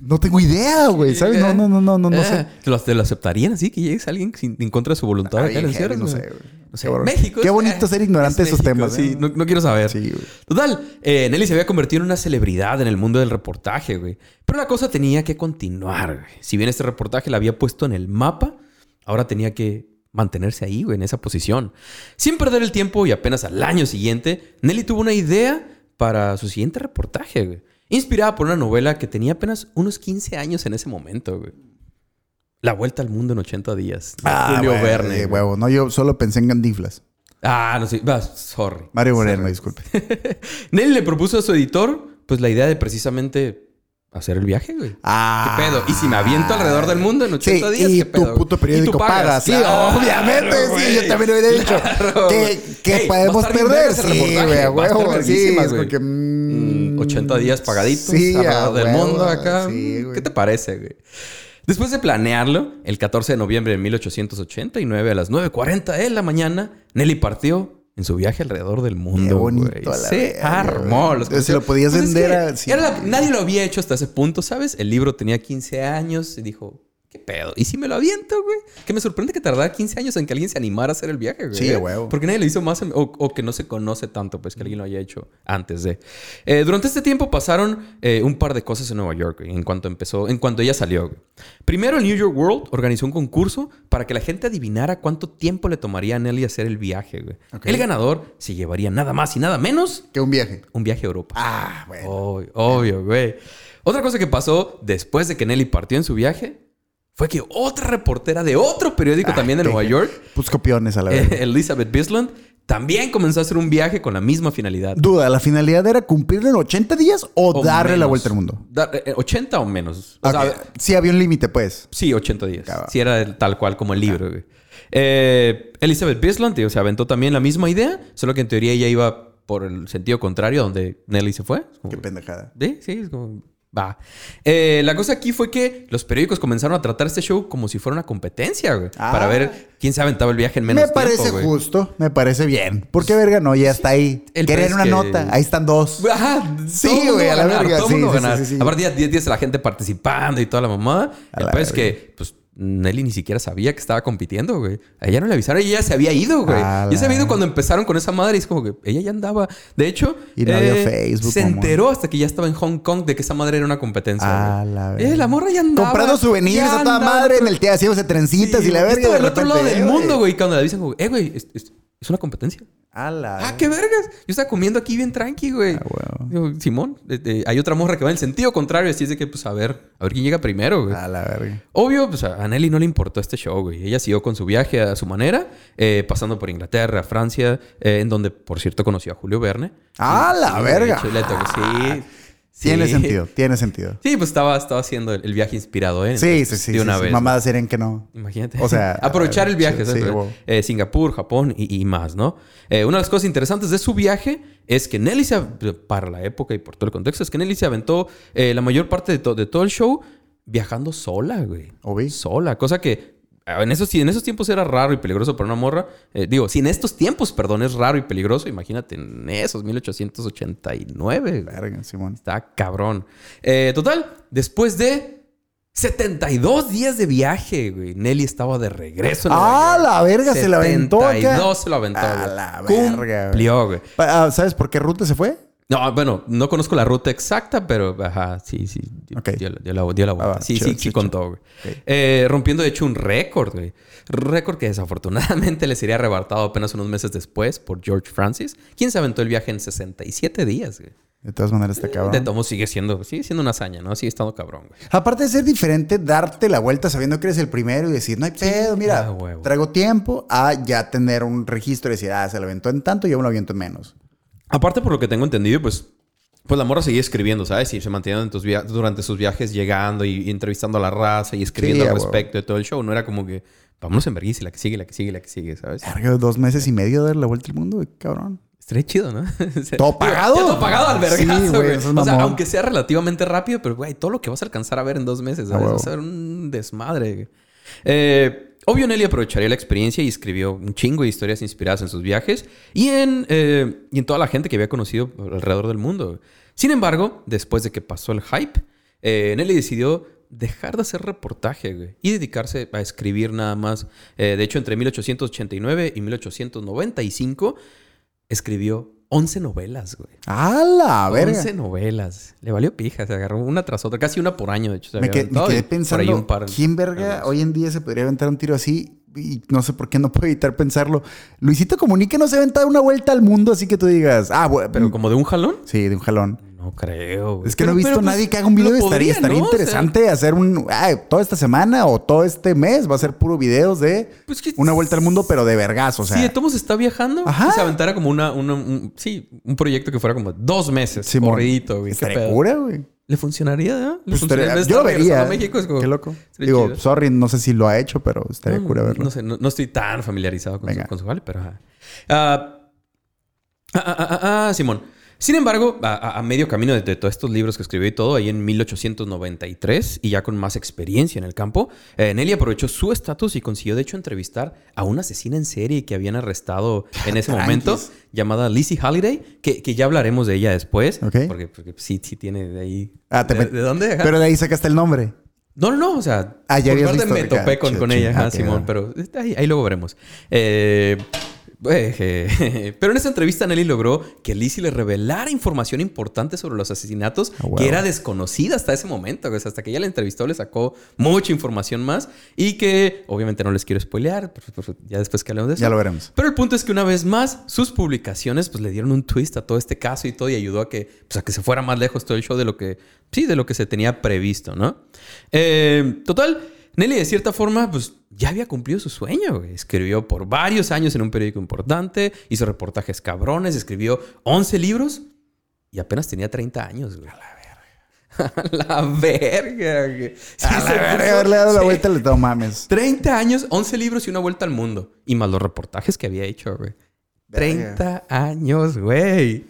No tengo idea, güey. ¿Sabes? No, no, no, no, no, no Eh, sé. ¿Te lo, te lo aceptarían así? Que llegues a alguien sin, en contra de su voluntad Ay, acá en el cierre, no sé, güey. No sé. Qué bueno. México. Qué bonito ser ignorante de es esos México, temas, Sí, ¿eh? no, no quiero saber. Sí, güey. Total, eh, Nelly se había convertido en una celebridad en el mundo del reportaje, güey. Pero la cosa tenía que continuar, güey. Si bien este reportaje la había puesto en el mapa, ahora tenía que mantenerse ahí, güey, en esa posición. Sin perder el tiempo y apenas al año siguiente, Nelly tuvo una idea para su siguiente reportaje, güey. Inspirada por una novela que tenía apenas unos 15 años en ese momento, güey. La vuelta al mundo en 80 días. de Julio güey, Verne. güey. huevo. No, yo solo pensé en Gandiflas. Ah, no sé. va, sorry. Mario Moreno, disculpe. Nelly le propuso a su editor, pues la idea de precisamente hacer el viaje, güey. Ah. ¿Qué pedo? ¿Y si me aviento alrededor del mundo en 80 Sí, días? y ¿Qué tu pedo? puto periódico Y tú pagas. Sí, Claro, obviamente, sí, yo también lo hubiera dicho. Claro, ¿Qué, güey. qué Ey, podemos perder? Sí, güey, huevo. Sí, es porque... mm, Mm, 80 días pagaditos Sí, alrededor del huevo, mundo acá. sí. ¿Qué te parece, güey? Después de planearlo, el 14 de noviembre de 1889 a las 9.40 de la mañana, Nelly partió en su viaje alrededor del mundo. Qué bonito, la Se armó. los se lo podías Pues es vender que a- sí, era la- güey. nadie lo había hecho hasta ese punto, ¿sabes? El libro tenía 15 años y dijo... ¿Qué pedo? ¿Y si me lo aviento, güey? Que me sorprende que tardara 15 años en que alguien se animara a hacer el viaje, güey. Sí, de huevo. Porque nadie lo hizo más... en- O, o que no se conoce tanto, pues, que alguien lo haya hecho antes de... Eh, durante este tiempo pasaron eh, un par de cosas en Nueva York, güey, en cuanto empezó... En cuanto ella salió, güey. Primero, el New York World organizó un concurso para que la gente adivinara cuánto tiempo le tomaría a Nelly hacer el viaje, güey. El ganador se llevaría nada más y nada menos Que un viaje. un viaje a Europa. Ah, bueno. Obvio, obvio, güey. Otra cosa que pasó después de que Nelly partió en su viaje fue que otra reportera de otro periódico Ah, también de Nueva York, Pues copiones a la eh, vez. Elizabeth Bisland, también comenzó a hacer un viaje con la misma finalidad. Duda, ¿la finalidad era cumplirlo en 80 días o, O darle la vuelta al mundo? Dar- eh, 80 o menos. O sea, sí, había un límite, pues. sí, 80 días. Cabrón. Sí, era tal cual como el libro. Eh, Elizabeth Bisland, tío, se aventó también la misma idea, solo que en teoría ella iba por el sentido contrario a donde Nelly se fue. Como- Qué pendejada. Sí, sí, es como. Va. Eh, la cosa aquí fue que los periódicos comenzaron a tratar este show como si fuera una competencia, güey. Ah. Para ver quién se aventaba el viaje en menos Me parece tiempo, justo, me parece bien. ¿Por qué verga? No, ya está ahí. El pez una que- nota, ahí están dos. Ajá, Sí, güey, a la verga, Todo sí, mundo sí, ganar. sí, sí, sí. Aparte, ya 10 días la gente participando y toda la. A El la es que, pues, Nelly ni siquiera sabía que estaba compitiendo, güey. A ella no le avisaron, ella ya se había ido, güey. Ya se había ido cuando empezaron con esa madre y es como que ella ya andaba. De hecho, Y no había Facebook, se enteró hasta que ya estaba en Hong Kong de que esa madre era una competencia. A güey. la Eh, la morra ya andaba. Comprando souvenirs a toda madre en el teatro, haciéndose trencitas Sí, y la verga. De del otro lado del eh, mundo, güey. Cuando le dicen, como, eh, güey, es, es- es una competencia. A la Ah, qué vergas. Yo estaba comiendo aquí bien tranqui, güey. Ah. Digo, Simón, eh, eh, hay otra morra que va en el sentido contrario. Así es de que, pues, a ver, a ver quién llega primero, güey. A la verga. Obvio, pues a Nelly no le importó este show, güey. Ella siguió con su viaje a su manera, eh, pasando por Inglaterra, Francia, eh, en donde, por cierto, conoció a Julio Verne. ¡Ah, la Sí, verga! sí. Tiene Sí. sentido, tiene sentido. Sí, pues estaba, estaba haciendo el, el viaje inspirado, ¿eh? Sí, Entonces, sí, sí. De sí, una sí. vez. Mamadas serían que no. Imagínate. O sea, aprovechar el viaje, sí, sí, wow. Eh, Singapur, Japón y, y más, ¿no? Eh, una de las cosas interesantes de su viaje es que Nelly se, para la época y por todo el contexto, es que Nelly se aventó eh, la mayor parte de, to- de todo el show viajando sola, güey. Obvio. Sola, cosa que en esos, en esos tiempos era raro y peligroso para una morra. Eh, digo, si en estos tiempos, perdón, es raro y peligroso, imagínate en esos 1889. güey. Verga, Simón. Está cabrón. Eh, total, después de 72 días de viaje, güey. Nelly estaba de regreso. en ¡Ah, la verga! Se la aventó acá. 72 se lo aventó. A güey. la verga. Cumplió, güey. Ah, ¿Sabes por qué ruta se fue? No, bueno, no conozco la ruta exacta, pero ajá, sí, sí. Ok. Dio, la- dio la, dio la vuelta. va, sí, sí, sí contó, güey. Eh, rompiendo, de hecho, un récord, güey. Récord que desafortunadamente le sería arrebatado apenas unos meses después por George Francis, quien se aventó el viaje en 67 días, güey. De todas maneras está De cabrón. tomo sigue siendo, sigue siendo una hazaña, ¿no? Sigue estando cabrón, güey. Aparte de ser diferente, darte la vuelta sabiendo que eres el primero y decir, no hay pedo, mira, ah, traigo tiempo, a ya tener un registro y decir, ah, se lo aventó en tanto, yo me lo aviento en menos. Aparte, por lo que tengo entendido, pues, pues la morra seguía escribiendo, ¿sabes? Y se mantenía en tus via- durante sus viajes llegando y, y entrevistando a la raza y escribiendo Sí, al respecto de todo el show. No era como que, vámonos en vergüenza, la que sigue, la que sigue, la que sigue, ¿sabes? Dos meses y medio de dar la vuelta al mundo, cabrón. Estaría chido, ¿no? ¿Todo pagado? Todo pagado al vergazo, Sí, güey, es o sea, aunque sea relativamente rápido, pero, güey, todo lo que vas a alcanzar a ver en dos meses, ¿sabes? huevo. Va a ser un desmadre. Eh, obvio, Nelly aprovecharía la experiencia y escribió un chingo de historias inspiradas en sus viajes y en, eh, y en toda la gente que había conocido alrededor del mundo. Sin embargo, después de que pasó el hype, eh, Nelly decidió dejar de hacer reportaje y dedicarse a escribir nada más. Eh, de hecho, entre 1889 y 1895 escribió 11 novelas, güey. ¡A la verga! 11 novelas. Le valió pija, se agarró una tras otra, casi una por año, de hecho. se Me, me quedé pensando, un par- ¿quién verga hoy en día se podría aventar un tiro así y no sé por qué no puedo evitar pensarlo. Luisito Comunica no se ha aventado una vuelta al mundo, así que tú digas, ah, bueno, ¿Pero como de un jalón? Sí, de un jalón. No creo. güey. Es que Pero- no he visto pues, nadie que haga un video. Estaría, podría, estaría ¿no? O sea, interesante hacer un. ah, toda esta semana o todo este mes va a ser puro videos de Pues que- una vuelta al mundo, pero de vergas. O sea, sí, de Tomos está viajando. Ajá. Que se aventara como una, una- un, sí, un proyecto que fuera como dos meses. Simón, corridito, güey. ¿Qué estaría pedo? cura, güey. ¿Le funcionaría, ¿no? ¿Le Pues funcionaría? estaría- yo lo vería. México, es como- Qué loco. Digo, chido. sorry, no sé si lo ha hecho, pero estaría No, cura verlo. No sé, no, no estoy tan familiarizado con, su, con su jale, pero ajá. Ah, ah, ah, ah, ah, Simón. Sin embargo, a, medio camino de, de todos estos libros que escribió y todo, ahí en 1893, y ya con más experiencia en el campo, eh, Nelly aprovechó su estatus y consiguió, de hecho, entrevistar a una asesina en serie que habían arrestado en ese momento, llamada Lizzie Halliday, que, que ya hablaremos de ella después, Ok. porque, porque sí, sí tiene de ahí... Ah, te ¿De, dónde? Pero de ahí sacaste el nombre. No, no, no, o sea, Ah, parte visto me topé con, con ella, Simón, pero este, ahí, ahí luego veremos. Eh, eh, pero en esa entrevista Nelly logró que Lizzie le revelara información importante sobre los asesinatos Ah, que era desconocida hasta ese momento. sea, hasta que ella la entrevistó le sacó mucha información más y que obviamente no les quiero spoilear, pero ya después que hablemos de eso. Ya lo veremos. Pero el punto es que una vez más, sus publicaciones pues le dieron un twist a todo este caso y todo y ayudó a que, pues, a que se fuera más lejos todo el show de lo que, sí, de lo que se tenía previsto, ¿no? Eh, total, Nelly de cierta forma, pues ya había cumplido su sueño. güey. Escribió por varios años en un periódico importante, hizo reportajes cabrones, escribió 11 libros y apenas tenía 30 años, güey. A la verga. A la verga, güey. Sí, a se la verga, haberle dado la sí. vuelta, le no mames. 30 años, 11 libros y una vuelta al mundo. Y más los reportajes que había hecho, güey. 30 años, güey.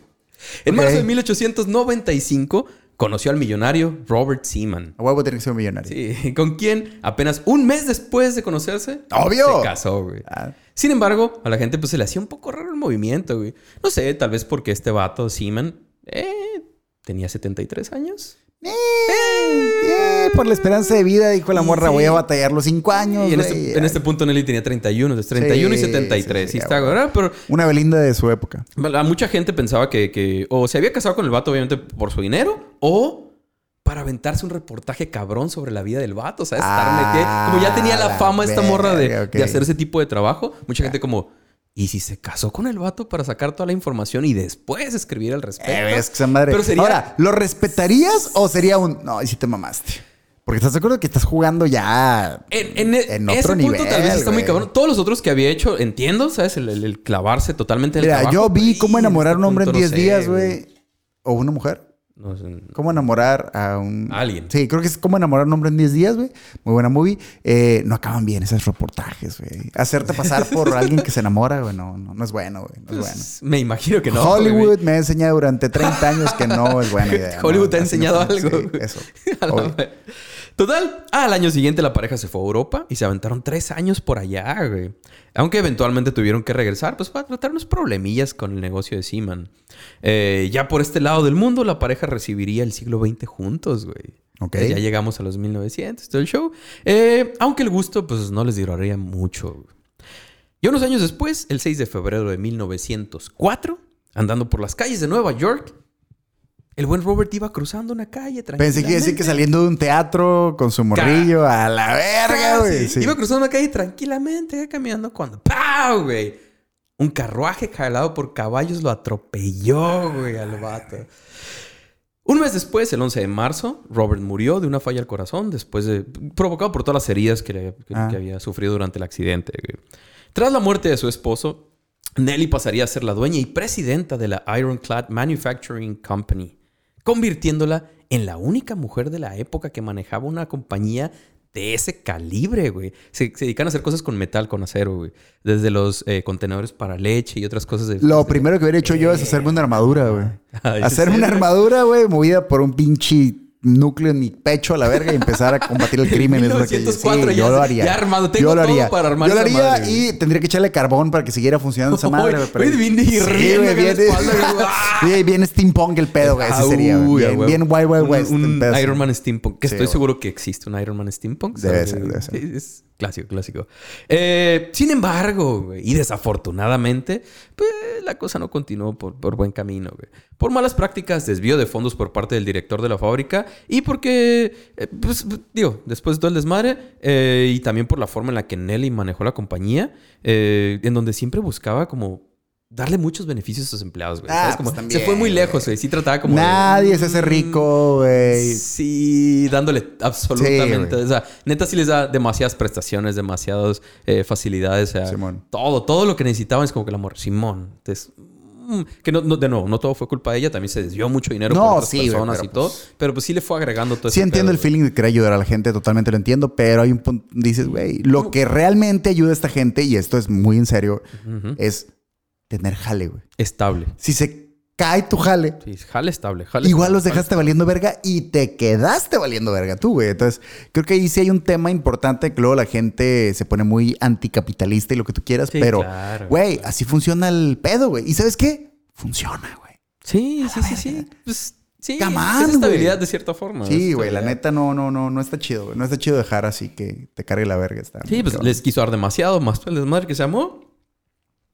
En Ok. marzo de 1895 conoció al millonario Robert Seaman. A huevo tiene que ser un millonario. Sí, con quien apenas un mes después de conocerse, ¡Obvio! se casó, güey. Ah, Sin embargo, a la gente pues se le hacía un poco raro el movimiento, güey. No sé, tal vez porque este vato, Seaman, eh, tenía 73 años. eh, por la esperanza de vida, dijo la Y morra, sí. voy a batallar los cinco años. Y en este, en este punto Nelly tenía 31, entonces 31 y Sí, 73. sí, sí, está. ¿verdad? Pero Una Belinda de su época. a mucha gente pensaba que, que o se había casado con el vato, obviamente, por su dinero, o para aventarse un reportaje cabrón sobre la vida del vato. O sea, estar Ah, metida- Como ya tenía la la fama esta morra de, de hacer ese tipo de trabajo, mucha gente como. ¿Y si se casó con el vato para sacar toda la información y después escribir al respecto? Eh, ves que esa madre. Pero sería- Ahora, ¿lo respetarías o sería un. No, y si te mamaste? Porque estás de acuerdo que estás jugando ya. En, en- En ese otro punto nivel, tal vez está muy cabrón. Todos los otros que había hecho, entiendo, ¿sabes? El, el- el clavarse totalmente en el Mira, trabajo. yo vi cómo en enamorar a este un hombre en punto no 10 sé, días, güey. O una mujer. No. ¿Cómo enamorar a un... Alguien. Sí, creo que es cómo enamorar a un hombre en 10 días, güey. Muy buena movie. Eh, no acaban bien esos reportajes, güey. Hacerte pasar por alguien que se enamora, güey, no, no, no es bueno, güey. No es bueno. Pues, Me imagino que no. Hollywood güey. me ha enseñado durante 30 años que no es buena idea. Hollywood te ha enseñado algo. Sí, eso. Total, al año siguiente la pareja se fue a Europa y se aventaron tres años por allá, güey. Aunque eventualmente tuvieron que regresar, pues para tratar unos problemillas con el negocio de Seaman. Eh, ya por este lado del mundo, la pareja recibiría el siglo XX juntos, güey. Ok. Ya llegamos a los 1900, todo el show. Eh, aunque el gusto, pues no les duraría mucho. güey. Y unos años después, el 6 de febrero de 1904, andando por las calles de Nueva York, el buen Robert iba cruzando una calle Pensé que iba a decir que tranquilamente. saliendo de un teatro con su morrillo a la verga, güey. Sí. Iba cruzando una calle tranquilamente, caminando cuando ¡Pau, güey! Un carruaje jalado por caballos lo atropelló, güey, al vato. Un mes después, el 11 de marzo, Robert murió de una falla al corazón después de... provocado por todas las heridas que, le- que- Ah. que había sufrido durante el accidente. güey. Tras la muerte de su esposo, Nelly pasaría a ser la dueña y presidenta de la Ironclad Manufacturing Company, convirtiéndola en la única mujer de la época que manejaba una compañía de ese calibre, güey. Se, se dedican a hacer cosas con metal, con acero, güey. Desde los eh, contenedores para leche y otras cosas de... Lo de- primero que hubiera hecho yo es hacerme una armadura, güey. Ay, ¿en Hacerme una armadura, güey, movida por un pinche núcleo en mi pecho a la verga y empezar a combatir el crimen. es lo que- 1904 sí, ya- yo lo haría. ya armado. Tengo yo lo todo haría. para armar Yo lo haría madre, y tendría que echarle carbón para que siguiera funcionando esa madre. güey, pero- viene y güey. Sí, bien steampunk el pedo, güey. Ese sería. Uy, Bien, bien Wild Wild Un- West. Un, pedo. Iron Man Steampunk. Que Sí, estoy güey. seguro que existe un Iron Man Steampunk. Debe ser, debe ser. Es- Clásico, clásico. Eh, sin embargo, y desafortunadamente, pues la cosa no continuó por, por buen camino. Por malas prácticas, desvío de fondos por parte del director de la fábrica y porque, eh, pues, digo, después de todo el desmadre eh, y también por la forma en la que Nelly manejó la compañía, en donde siempre buscaba como darle muchos beneficios a sus empleados, güey. Ah, ¿Sabes? pues Como, también, se fue muy lejos, güey. Sí trataba como de- Nadie se hace rico, güey. Sí, dándole absolutamente. Sí, o sea, neta sí les da demasiadas prestaciones, demasiadas eh, facilidades. O sea, Simón. todo, todo lo que necesitaban es como que el amor. Simón. Entonces, mm, que no, no- de nuevo, no todo fue culpa de ella. También se desvió mucho dinero No, por otras sí, personas pero y todo. pues- Pero pues sí le fue agregando todo Sí ese entiendo pedo, el güey. feeling de querer ayudar a la gente, totalmente lo entiendo, pero hay un punto, dices, güey, lo que realmente ayuda a esta gente, y esto es muy en serio, es tener jale, güey. Estable. Si se cae tu jale, Sí, jale estable. jale igual estable, los dejaste valiendo verga y te quedaste valiendo verga tú, güey. Entonces, creo que ahí sí hay un tema importante que luego la gente se pone muy anticapitalista y lo que tú quieras, Sí, pero, claro, güey, así funciona el pedo, güey. ¿Y sabes qué? Funciona, güey. Sí, sí, sí, sí. Pues, sí, es on, estabilidad güey. de cierta forma. Sí, güey, la neta no, no, no, no está chido, güey. No está chido dejar así que te cargue la verga. Está Sí, pues cabrón. les quiso dar demasiado, más el desmadre que se amó.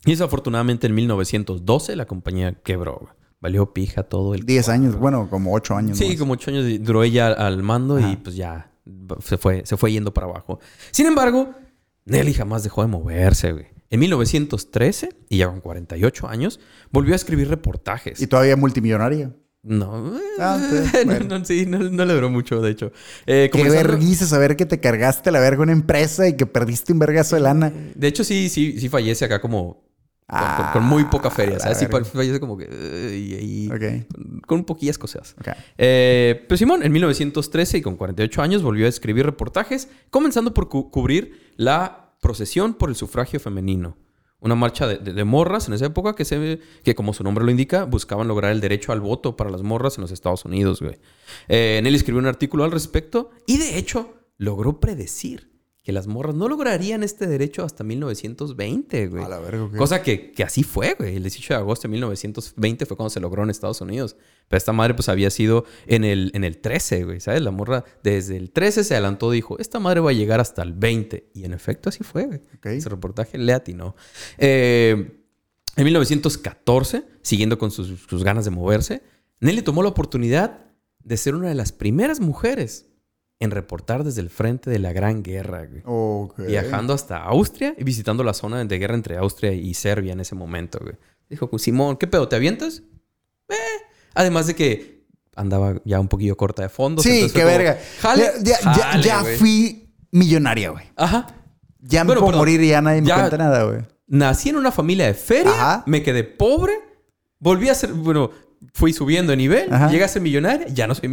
Y desafortunadamente en 1912 la compañía quebró. Valió pija todo el... 10 años, bueno, como 8 años. Sí, como ocho años duró ella al mando y pues ya se fue, se fue yendo para abajo. Sin embargo, Nelly jamás dejó de moverse, güey. En 1913, y ya con 48 años, volvió a escribir reportajes. Y todavía multimillonaria. No, Ah, sí, no, bueno. no, sí, no, no le duró mucho, de hecho. Eh, Qué vergüenza saber que te cargaste la verga una empresa y que perdiste un vergazo de lana. De hecho, sí, sí, sí fallece acá como... Con, con- Ah, con muy poca feria, ¿sabes? Fallece como que... eh, y- y- con, con poquillas cosas. Eh, pero Simón, en 1913 y con 48 años volvió a escribir reportajes, comenzando por cu- cubrir la procesión por el sufragio femenino. Una marcha de, de- de morras en esa época que, se, que, como su nombre lo indica, buscaban lograr el derecho al voto para las morras en los Estados Unidos. Güey. Eh, en él escribió un artículo al respecto y, de hecho, logró predecir que las morras no lograrían este derecho hasta 1920, güey. A la verga. Cosa que, que así fue, güey. El 18 de agosto de 1920 fue cuando se logró en Estados Unidos. Pero esta madre, pues, había sido en el, en el 13, güey. ¿Sabes? La morra desde el 13 se adelantó, dijo, esta madre va a llegar hasta el 20. Y en efecto, así fue, güey. Ese reportaje le atinó. Eh, en 1914, siguiendo con sus, sus ganas de moverse, Nelly tomó la oportunidad de ser una de las primeras mujeres en reportar desde el frente de la Gran Guerra, güey viajando hasta Austria y visitando la zona de guerra entre Austria y Serbia en ese momento, güey. Dijo, Simón, ¿qué pedo? ¿Te avientas? Eh. Además de que andaba ya un poquillo corta de fondos. Sí, qué como, verga. Jale, ya ya, jale, fui millonaria, güey. Ajá. Ya me Bueno, puedo perdón. morir y ya nadie me cuenta nada, güey. Nací en una familia de feria, Ajá. me quedé pobre, volví a ser, bueno, fui subiendo de nivel, Ajá. llegué a ser millonaria, ya no soy.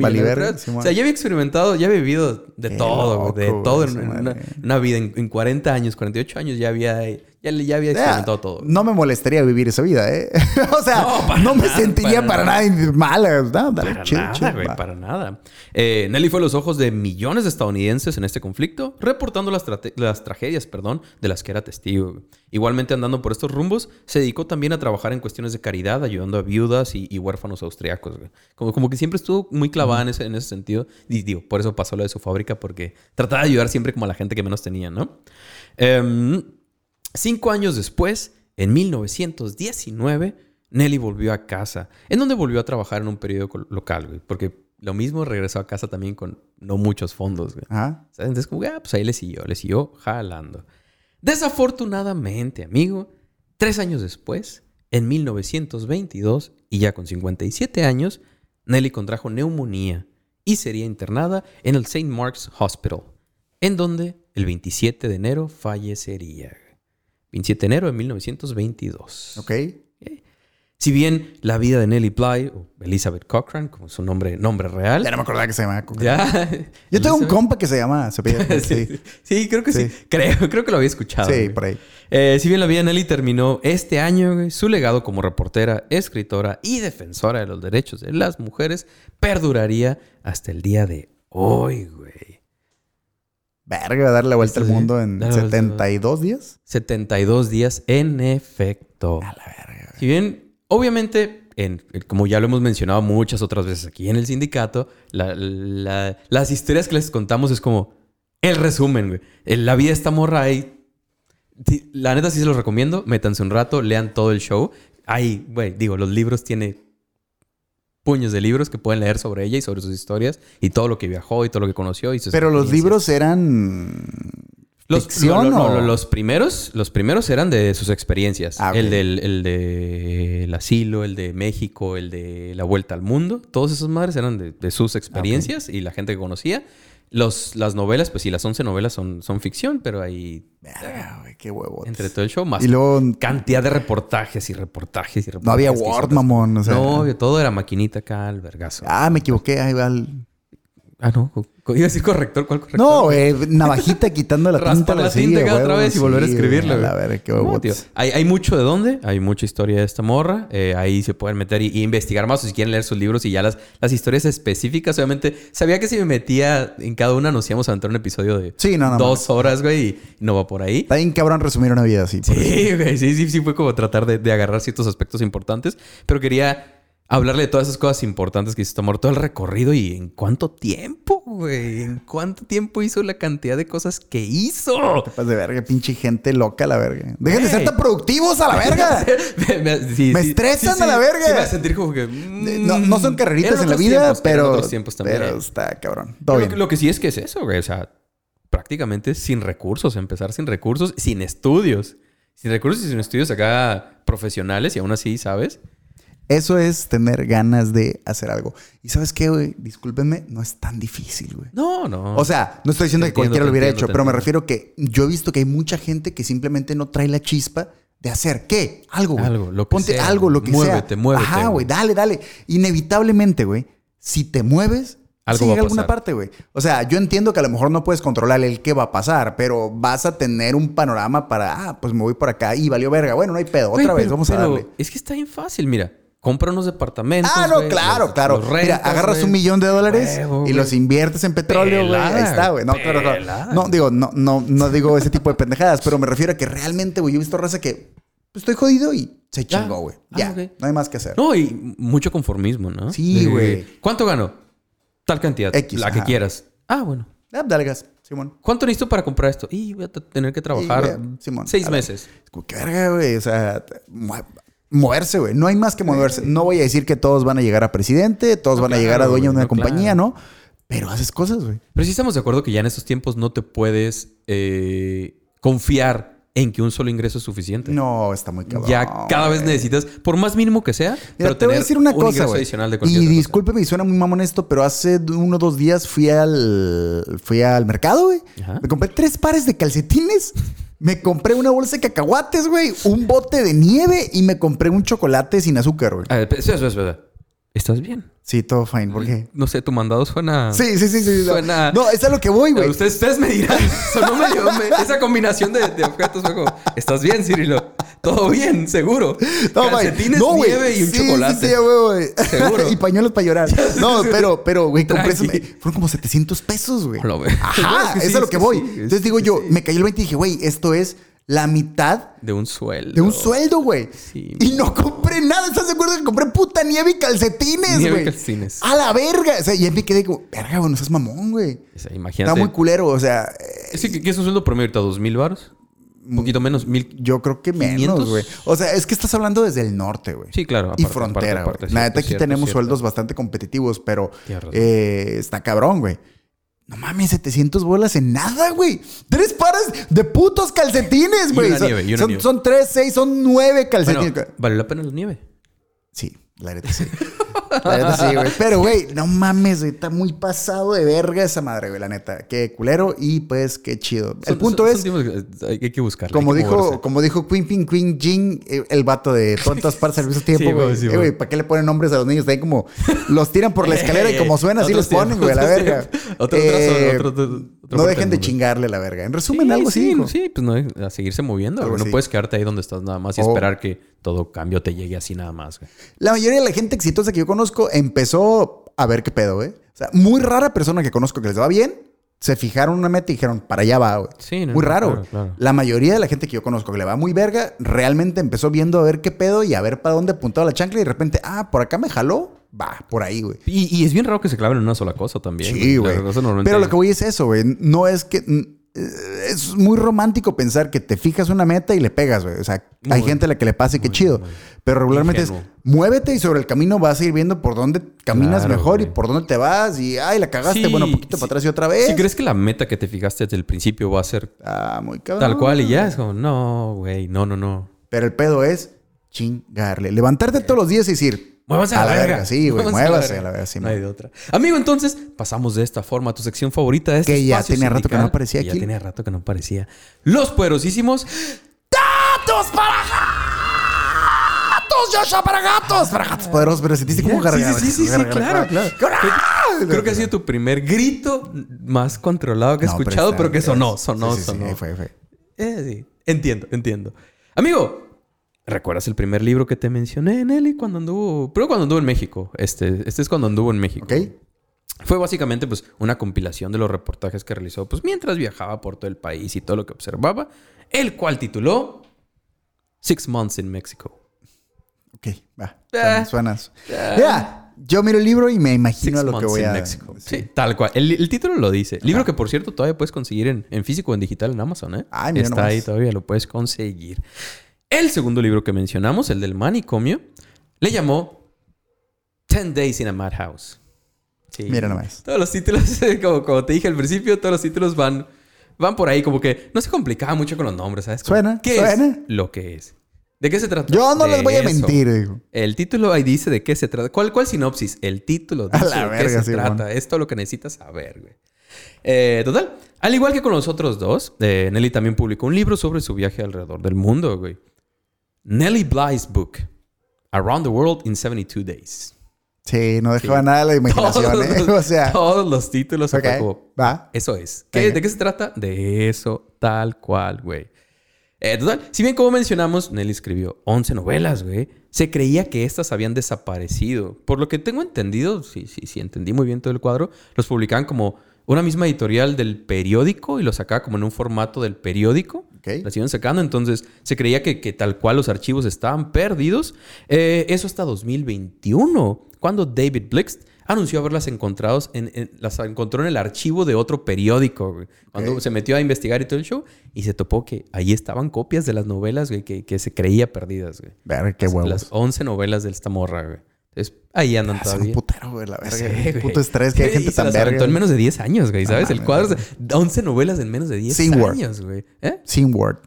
Simón. o sea, ya había experimentado, ya había vivido de Qué todo, de todo en, una vida. En, en 40 años, 48 años ya había, ya, ya había experimentado todo. no me molestaría vivir esa vida, ¿eh? o sea, No, me nada, sentiría para nada mala. No, dale, Para chill, nada, chill, güey, va. para nada. Eh, Nelly fue a los ojos de millones de estadounidenses en este conflicto, reportando las, las tragedias perdón, de las que era testigo. güey. Igualmente, andando por estos rumbos, se dedicó también a trabajar en cuestiones de caridad, ayudando a viudas y, y huérfanos austriacos. güey. Como, como que siempre estuvo muy clavada en, ese, en ese sentido. Y digo, por eso pasó lo de su fábrica, porque trataba de ayudar siempre como a la gente que menos tenía, ¿no? Em, Cinco años después, en 1919, Nelly volvió a casa, en donde volvió a trabajar en un periódico local, güey, porque lo mismo regresó a casa también con no muchos fondos, güey. ¿Sabes? Entonces, como, ah, pues ahí le siguió, le siguió jalando. Desafortunadamente, amigo, tres años después, en 1922, y ya con 57 años, Nelly contrajo neumonía y sería internada en el St. Mark's Hospital, en donde el 27 de enero fallecería. 27 de enero de 1922. Ok. Si bien la vida de Nellie Bly, o Elizabeth Cochran, como su nombre, nombre real, Ya no me acordaba que se llamaba Coca. ya. Yo tengo un compa que se llama se sí, Sí. sí, creo que sí. Sí. Creo, creo que lo había escuchado. Sí, güey. por ahí. Eh, si bien la vida de Nelly terminó este año, güey, su legado como reportera, escritora y defensora de los derechos de las mujeres perduraría hasta el día de hoy, güey. Verga, darle la vuelta al mundo en Darle la vuelta. 72 días. 72 días en efecto. A la verga. Si bien, obviamente, en, como ya lo hemos mencionado muchas otras veces aquí en el sindicato, la- la- las historias que les contamos es como El resumen, güey. La vida de esta morra ahí. La neta sí se los recomiendo. Métanse un rato, lean todo el show. Ahí, güey, digo, los libros tiene puños de libros que pueden leer sobre ella y sobre sus historias y todo lo que viajó y todo lo que conoció y sus Pero los libros eran. Los, ¿Ficción lo- lo- o- lo- los primeros, los primeros eran de sus experiencias. Ah. El del el de el asilo, el de México, el de la vuelta al mundo. Todos esos madres eran de, de Ah, sus experiencias y la gente que conocía. Los, las novelas, pues sí, las 11 novelas son, son ficción, pero güey, qué huevos. entre todo el show más Y luego cantidad de reportajes y reportajes y reportajes. no había Word, mamón. O sea, no, todo era maquinita acá, al vergazo. Ah, me equivoqué. Ahí va el... Ah, no. Iba a decir corrector, ¿cuál corrector? No, güey. Navajita quitando la tinta. La tinta cada otra vez y volver a escribirla. A verga, qué tío. Hay, hay mucho de dónde, hay mucha historia de esta morra. Eh, ahí se pueden meter y, y investigar más o si quieren leer sus libros y ya las, las historias específicas. Obviamente, sabía que si me metía en cada una nos íbamos a entrar un episodio de Sí, no, no, dos horas, güey, y no va por ahí. Está bien cabrón resumir una vida así. Sí, güey, sí, sí, sí, fue como tratar de, de agarrar ciertos aspectos importantes, pero quería hablarle de todas esas cosas importantes que hizo morra, todo el recorrido y en cuánto tiempo, güey, en cuánto tiempo hizo la cantidad de cosas que hizo. Te pasas de verga, pinche gente loca, la verga. Dejen de ser tan productivos a la verga. me, me- sí, Me sí, estresan sí, a la verga. Me hace sentir como que. mm, No, no son carreritas eran en la vida, tiempos, pero, otros tiempos también. pero está cabrón. Todo lo, bien. lo que sí es que es eso, güey. O sea, prácticamente sin recursos, empezar sin recursos, sin estudios. Sin recursos y sin estudios acá profesionales y aún así, ¿sabes? Eso es tener ganas de hacer algo. Y ¿sabes qué, güey? Discúlpenme, no es tan difícil, güey. No, no. O sea, no estoy diciendo que cualquiera lo hubiera hecho, pero me refiero que yo he visto que hay mucha gente que simplemente no trae la chispa de hacer qué? Algo, güey. Algo, lo que Ponte sea. algo, lo que Muévete, sea. muévete, Ajá, güey. dale, dale. Inevitablemente, güey, si te mueves, Algo sí va a a alguna pasar. parte, güey. O sea, yo entiendo que a lo mejor no puedes controlar el qué va a pasar, pero vas a tener un panorama para, ah, pues me voy por acá y valió verga. Bueno, no hay pedo, otra vez, pero- vamos a pero darle. Es que está bien fácil, mira. Compra unos departamentos. Ah, no, claro, los- claro. los Mira, agarras un millón de dólares Huevo, y los inviertes en petróleo, güey. Ahí está, güey. No, claro, claro. No, digo, no, no, no digo ese tipo de pendejadas, pero me refiero a que realmente, güey, yo he visto raza que pues, estoy jodido y se Ya. chingó, güey. Ah, Ya, ok. no hay más que hacer. No, y mucho conformismo, ¿no? Sí, güey. ¿Cuánto gano? Tal cantidad. X, la que quieras. Ah, bueno. Ah, dale gas, Simón. ¿Cuánto necesito para comprar esto? Y voy a tener que trabajar Y, Simón, seis meses. Es como, qué verga, güey. O sea, moverse, güey. No hay más que moverse. No voy a decir que todos van a llegar a presidente, todos No, van a llegar a dueño de una no, compañía, claro. ¿no? Pero haces cosas, güey. Pero sí estamos de acuerdo que ya en estos tiempos no te puedes eh, confiar en que un solo ingreso es suficiente. No, está muy cabrón. ya cada vez necesitas, por más mínimo que sea, Mira, pero te voy a decir una un cosa, ingreso güey. adicional de cualquier Y discúlpeme y suena muy mamón esto, pero hace uno o dos días fui al fui al mercado, güey. Me compré tres pares de calcetines. Me compré una bolsa de cacahuates, güey. Un bote de nieve y me compré un chocolate sin azúcar, güey. Espera, espera, espera. ¿Estás bien? Sí, todo fine. ¿Por qué? No sé, tu mandado suena... Sí, sí, sí, sí. no. Suena- No, es a lo que voy, güey. Ustedes, ustedes me dirán. Sonó medio... me- esa combinación de, de objetos fue como... ¿Estás bien, Cirilo? ¿Todo bien? ¿Seguro? No. Calcetines, No, güey. nieve y un Sí, chocolate. Sí, sí, güey, güey. Seguro. y pañuelos para llorar. No, pero, pero, güey, compré eso. Fueron como 700 pesos, güey. Ajá, Es que sí, es a lo que voy. Entonces digo yo, me cayó el 20 y dije, güey, esto es la mitad De un sueldo. de un sueldo, güey. Sí. Y no compré nada. ¿Estás de acuerdo que compré puta nieve y calcetines, Nieve y güey? calcetines. A la verga. O sea, y ahí me quedé como, verga, güey, no seas mamón, güey. O sea, imagínate. Está muy culero. O sea, Es que, ¿qué es un sueldo promedio ahorita? ¿Dos mil baros? Un poquito menos. ¿Mil? yo creo que menos, 500. güey. O sea, es que estás hablando desde el norte, güey. Sí, claro. y frontera, güey. La neta aquí cierto, tenemos cierto. sueldos bastante competitivos, pero eh, está cabrón, güey. No mames, 700 bolas en nada, güey. Tres pares de putos calcetines, Y güey. una Son, nieve, y una son, nieve. son tres, seis, son nueve calcetines. Bueno, ¿vale la pena la nieve? Sí, la neta sí. La neta sí, güey. Pero, güey, no mames, güey. Está muy pasado de verga esa madre, güey, la neta. Qué culero y pues qué chido. El punto son- es, son que hay que buscarle. como hay que dijo, moverse. como dijo Queen Pin Queen Jin, eh, el vato de todas partes al mismo tiempo, Sí, güey. sí, Eh, güey. ¿para qué le ponen nombres a los niños? También como los tiran por la escalera y como suena, así les ponen, güey, a la verga. Otro- Eh, otro- otro- otro- otro no dejen de chingarle la verga. En resumen, algo así. sí, dijo. sí, pues no, a seguirse moviendo. Algo. No así. puedes quedarte ahí donde estás nada más y Oh. esperar que todo cambio te llegue así nada más. güey. La mayoría de la gente exitosa que yo conozco empezó a ver qué pedo, güey. O sea, muy rara persona que conozco que les va bien se fijaron una meta y dijeron, para allá va, güey. Sí, no, muy raro. claro, güey. claro. La mayoría de la gente que yo conozco que le va muy verga, realmente empezó viendo a ver qué pedo y a ver para dónde apuntaba la chancla y de repente, ah, por acá me jaló, va, por ahí, güey. Y, y es bien raro que se claven en una sola cosa también. Sí, güey. Pero lo que voy es eso, güey. No es que. Eh, Es muy romántico pensar que te fijas una meta y le pegas, güey. O sea, hay gente a la que le pase que chido. Pero regularmente es muévete y sobre el camino vas a ir viendo por dónde caminas Claro, mejor y por dónde te vas. Y ay, la cagaste, Sí, bueno, un poquito sí. para atrás y otra vez. Si crees que la meta que te fijaste desde el principio va a ser Ah, muy cabrón. tal cual y ya es como, no, güey, no, no, no. Pero el pedo es chingarle. Levantarte todos los días y decir. Muévase a, la verga. Sí, güey. Muévase Muévase a la verga. sí, no hay de otra. Amigo, entonces pasamos de esta forma a tu sección favorita de este Que ya tenía rato que no aparecía que aquí. Ya tenía rato que no aparecía. Los poderosísimos datos para gatos, Joshua para gatos, para gatos. Poderoso, pero sentiste como garganta. Sí, sí, sí, sí, claro, claro. Creo que ha sido tu primer grito más controlado que he escuchado, pero, que sonó, sí, sonó, sí, sí, sonó. fue, fue. Eh, sí. Entiendo, entiendo. Amigo, ¿recuerdas el primer libro que te mencioné, Nelly, cuando anduvo? Pero cuando anduvo en México. Este, este es cuando anduvo en México. ¿Ok? Fue básicamente pues una compilación de los reportajes que realizó pues mientras viajaba por todo el país y todo lo que observaba, el cual tituló Six Months in Mexico. Ok, va. Ah. Suena. suena. Mira, yo miro el libro y me imagino Six lo que voy in a. Mexico. Sí, tal cual. El, el título lo dice. Libro que, por cierto, todavía puedes conseguir en, en físico o en digital en Amazon, ¿eh? Ay, mira Está nomás. ahí todavía, lo puedes conseguir. El segundo libro que mencionamos, el del manicomio, le llamó Ten Days in a Madhouse. Sí. Mira nomás. Todos los títulos, como, como te dije al principio, todos los títulos van, van por ahí, como que no se complicaba mucho con los nombres, ¿sabes? Como, Suena, ¿Qué suena. es lo que es? ¿De qué se trata? Yo no les voy a eso. mentir. digo. El título ahí dice de qué se trata. ¿Cuál, cuál sinopsis? El título A dice la de verga, qué se Simón. trata. Es todo lo que necesitas saber, güey. Eh, total. Al igual que con los otros dos, eh, Nelly también publicó un libro sobre su viaje alrededor del mundo, güey. Nelly Bly's book. Around the World in 72 Days. Sí, no dejaba nada a la imaginación, ¿eh? los, O sea, todos los títulos. ok, fue como, va. eso es. ¿Qué-. ¿De qué se trata? De eso, tal cual, güey. Eh, total, si bien como mencionamos, Nelly escribió 11 novelas, güey. Se creía que estas habían desaparecido. Por lo que tengo entendido, sí, sí, sí, entendí muy bien todo el cuadro, los publicaban como una misma editorial del periódico y los sacaba como en un formato del periódico. Ok. Las iban sacando, entonces se creía que, que tal cual los archivos estaban perdidos. Eh, eso hasta 2021, cuando David Blixt anunció haberlas encontrado en, en- las encontró en el archivo de otro periódico. güey. Cuando se metió a investigar y todo el show y se topó que ahí estaban copias de las novelas güey, que, que se creía perdidas. Güey. Ver, qué huevos. Las 11 novelas de esta morra. Güey. Entonces ahí andan un todavía. putero, güey, la verga. Sí, un güey. puto estrés que hay gente y se tan las verga. aventó en menos de 10 años, güey, ¿sabes? No el cuadro, de 11 novelas en menos de 10 Sin Word. años, güey. ¿Eh? Sin word.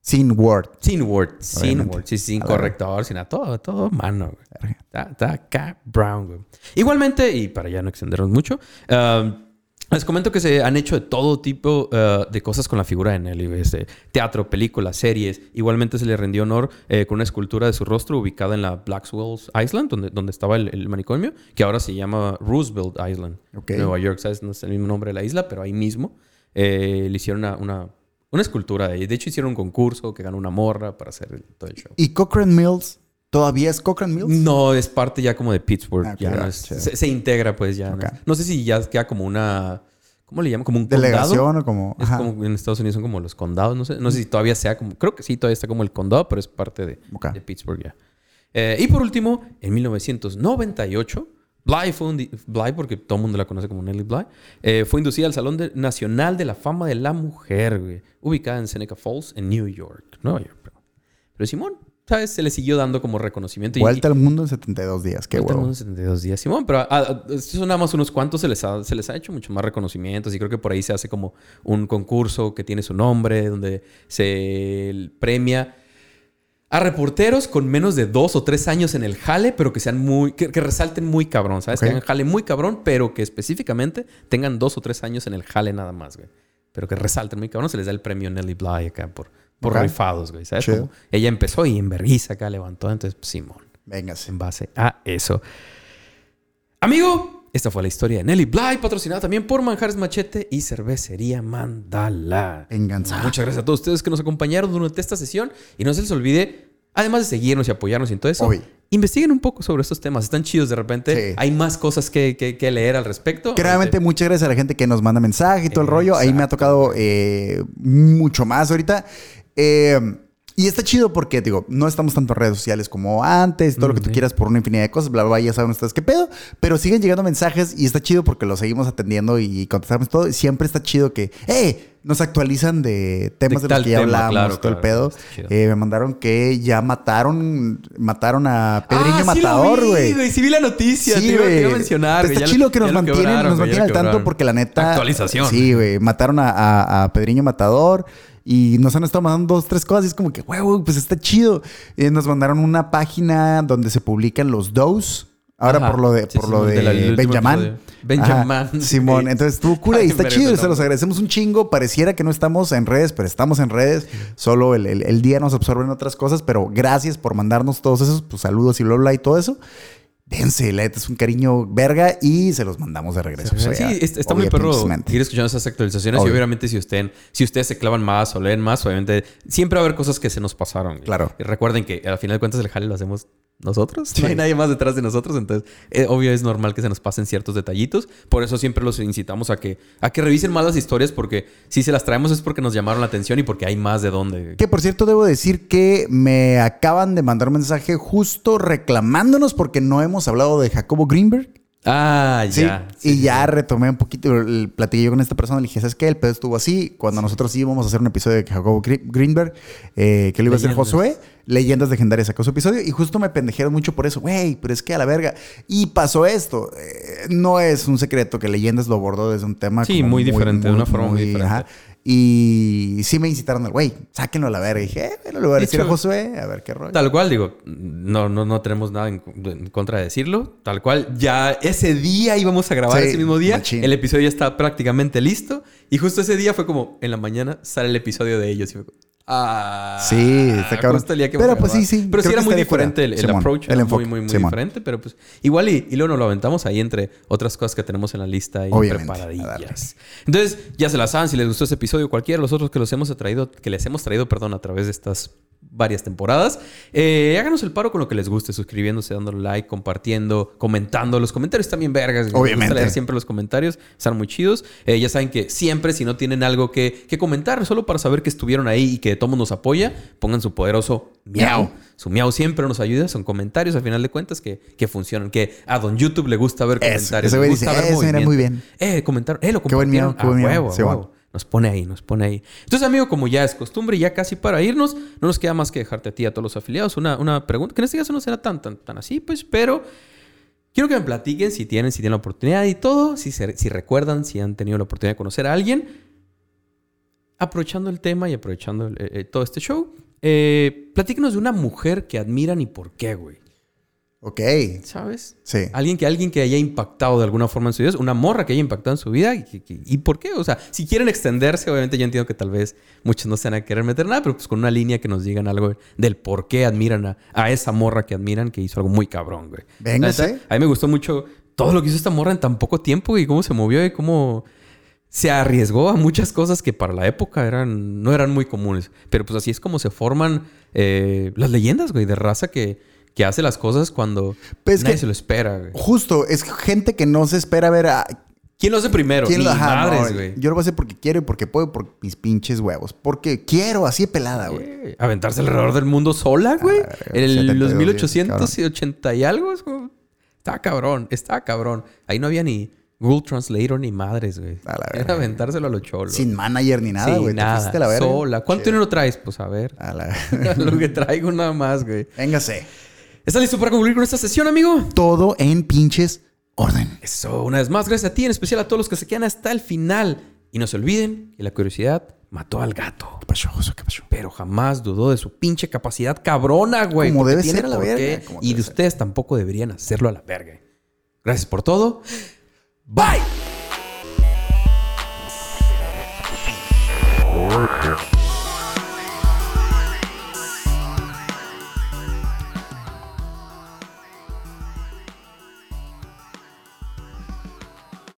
Sin word. Sin Word, sin Obviamente. Word, sí, sin A corrector, sin nada, todo, todo mano, güey. Está, está brown, güey. Igualmente, y para ya no extendernos mucho, um, les comento que se han hecho de todo tipo uh, de cosas con la figura de Nelly. Este, teatro, películas, series. Igualmente se le rendió honor eh, con una escultura de su rostro ubicada en la Blackwell's Island, donde, donde estaba el, el manicomio, que ahora se llama Roosevelt Island. Ok. Nueva York, ¿sabes? No es el mismo nombre de la isla, pero ahí mismo eh, le hicieron una, una, una escultura de. De hecho, hicieron un concurso que ganó una morra para hacer el- todo el show. ¿Y Cochrane Mills? ¿Todavía es Cochrane Mills? No, es parte ya como de Pittsburgh. Ah, ok, ya no ah, es- se, se integra, pues ya. No, No sé si ya queda como una. ¿Cómo le llaman? Como un condado. ¿Delegación o como...? Es como en Estados Unidos son como los condados. No sé, no sé si todavía sea como. Creo que sí, todavía está como el condado, pero es parte de, Pittsburgh ya. Eh, y por último, en 1998, Bly fue un Bly, porque todo el mundo la conoce como Nellie Bly, eh, fue inducida al Salón de- Nacional de la Fama de la Mujer, güey, ubicada en Seneca Falls, en New York. Nueva York, pero, pero Simón, ¿sabes? Se le siguió dando como reconocimiento. y- Vuelta al mundo en 72 días. Qué Ahorita huevo. unos 72 días, Simón, pero ah, son nada más unos cuantos, se les, ha, se les ha hecho mucho más reconocimientos y creo que por ahí se hace como un concurso que tiene su nombre, donde se premia a reporteros con menos de dos o tres años en el jale, pero que sean muy, que, que resalten muy cabrón, ¿sabes? Que hagan jale muy cabrón, pero que específicamente tengan dos o tres años en el jale nada más, güey. Pero que resalten muy cabrón, se les da el premio Nelly Bly acá por, por Ok. rifados, güey, ¿sabes? Como ella empezó y en vergüenza acá levantó, entonces, Simón Véngase. en base a eso. Amigo, esta fue la historia de Nelly Bly, patrocinada también por Manjares Machete y Cervecería Mandala. Vénganse. Muchas gracias a todos ustedes que nos acompañaron durante esta sesión y no se les olvide, además de seguirnos y apoyarnos y en todo eso, Obvio. investiguen un poco sobre estos temas. Están chidos de repente. Sí. Hay más cosas que, que- que leer al respecto. Que realmente muchas gracias a la gente que nos manda mensaje y todo el rollo. Ahí me ha tocado eh, mucho más ahorita. Eh, y está chido porque, digo, no estamos tanto en redes sociales como antes, todo lo que tú quieras por una infinidad de cosas, bla, bla, bla, ya saben ustedes qué pedo. Pero siguen llegando mensajes y está chido porque los seguimos atendiendo y contestamos todo. Y siempre está chido que, ¡eh! Nos actualizan de temas De de, los que ya hablamos, claro, todo el pedo. está. Eh, me mandaron que ya mataron, mataron a Pedriño Ah, sí Matador, güey. Sí vi la noticia. Sí, te iba, te iba a güey. mencionar. Está. Ya lo- chido que nos mantienen, quebraron, nos mantienen al tanto porque la neta. Actualización. Sí, güey. Mataron a, a, a Pedriño Matador y nos han estado mandando dos, tres cosas. Y es como que, güey, pues está chido. Eh, nos mandaron una página donde se publican los dos. Ahora Ajá. por lo de, Sí, por sí, lo de Benjamin. Benjamin. Simón. Entonces estuvo cool y está chido. Se los agradecemos un chingo. Pareciera que no estamos en redes, pero estamos en redes. Solo el, el- el día nos absorben otras cosas. Pero gracias por mandarnos todos esos pues, saludos y bla, bla y todo eso. Dense, la neta es un cariño verga y se los mandamos de regreso. Sí, O sea, está, está muy perro ir escuchando esas actualizaciones Obvio. y obviamente si, usted, si ustedes se clavan más o leen más, obviamente siempre va a haber cosas que se nos pasaron. Claro. Y recuerden que al final de cuentas el jale lo hacemos nosotros. Sí. No hay nadie más detrás de nosotros. Entonces, eh, obvio es normal que se nos pasen ciertos detallitos. Por eso siempre los incitamos a que, a que revisen más las historias porque si se las traemos es porque nos llamaron la atención y porque hay más de dónde. Que por cierto, debo decir que me acaban de mandar un mensaje justo reclamándonos porque no hemos hablado de Jacobo Greenberg. Ah, Sí, ya. y Sí, ya retomé un poquito, el platiqué yo con esta persona, le dije, ¿sabes qué? El pedo estuvo así. Cuando nosotros íbamos a hacer un episodio de Jacobo Gre- Greenberg, eh, que lo iba a hacer. Josué, Leyendas Legendarias sacó su episodio, y justo me pendejeron mucho por eso, güey, pero es que a la verga. Y pasó esto. eh, no es un secreto que Leyendas lo abordó desde un tema Sí, como muy diferente, de una forma muy diferente. Y sí me incitaron al güey, sáquenlo a la verga. Y dije, eh, bueno, le voy a De decir a Josué, a ver qué rollo. Tal cual, digo, no, no, no tenemos nada en, en contra de decirlo. Tal cual, ya ese día íbamos a grabar Sí, ese mismo día. machín. El episodio ya está prácticamente listo. Y justo ese día fue como, en la mañana sale el episodio de ellos. Y fue ah, Sí, está cabrón. que Pero, pues, sí, sí, Pero sí era muy diferente el, approach. el enfoque, muy, muy, muy Simón. diferente. Pero pues igual y, y luego nos lo aventamos ahí entre otras cosas que tenemos en la lista ahí Obviamente, preparadillas. Entonces, ya se las saben. Si les gustó ese episodio, cualquiera de los otros que los hemos traído, que les hemos traído, perdón, a través de estas varias temporadas, eh, háganos el paro con lo que les guste, suscribiéndose, dándole like, compartiendo, comentando. Los comentarios también vergas. Me gusta Obviamente. leer siempre los comentarios, están muy chidos. Eh, ya saben que siempre, si no tienen algo que, que comentar, solo para saber que estuvieron ahí y que todo mundo nos apoya, pongan su poderoso miau. Su miau siempre nos ayuda, son comentarios al final de cuentas que, que funcionan, que a don YouTube le gusta ver Eso, comentarios. ese le gusta dice, ver "Eso era movimiento". muy bien. Eh, comentaron, eh, lo Qué buen miau, compartieron. qué buen a miau, huevo, a sí, huevo. bueno. Nos pone ahí, nos pone ahí. Entonces, amigo, como ya es costumbre, ya casi para irnos, no nos queda más que dejarte a ti a todos los afiliados una, una pregunta, que en este caso no será tan, tan, tan así, pues, pero quiero que me platiquen si tienen, si tienen la oportunidad y todo, si, se- si recuerdan, si han tenido la oportunidad de conocer a alguien. Aprovechando el tema y aprovechando el- eh, todo este show, eh, platíquenos de una mujer que admiran y por qué, güey. Ok, ¿Sabes? sí. Alguien que, alguien que haya impactado de alguna forma en su vida, una morra que haya impactado en su vida. ¿Y, y- y por qué? O sea, si quieren extenderse, obviamente yo entiendo que tal vez muchos no se van a querer meter nada, pero pues con una línea que nos digan algo del por qué admiran a, a esa morra que admiran, que hizo algo muy cabrón, güey. Neta, A mí me gustó mucho todo lo que hizo esta morra en tan poco tiempo y cómo se movió y cómo se arriesgó a muchas cosas que para la época eran, no eran muy comunes. Pero pues así es como se forman eh, las leyendas, güey, de raza que, que hace las cosas cuando Pues es nadie que- se lo espera, güey. Justo, es gente que no se espera ver a ¿Quién lo hace primero? quién lo ajá, madres, no, güey. Yo lo voy a hacer porque quiero y porque puedo por mis pinches huevos. Porque quiero, así de pelada, güey. Aventarse alrededor del mundo sola, güey. Ah, en el- 72 los días, 1880 y algo. es como- Está cabrón, está cabrón. Ahí no había ni Google Translator ni madres, güey. A la Era aventárselo a los cholos. Sin manager ni nada, güey. Te nada. a la verga. Sola. ¿Cuánto dinero traes? Pues a ver. A la... Lo que traigo nada más, güey. Véngase. ¿Estás listo para concluir con esta sesión, amigo? Todo en pinches orden. Eso, una vez más, gracias a ti, en especial a todos los que se quedan hasta el final. Y no se olviden que la curiosidad mató al gato. ¿Qué pasó, Josué? ¿Qué pasó? Pero jamás dudó de su pinche capacidad cabrona, güey. Como debe ser, a la verga, Y de ser. ustedes tampoco deberían hacerlo a la verga. Gracias por todo. Bye.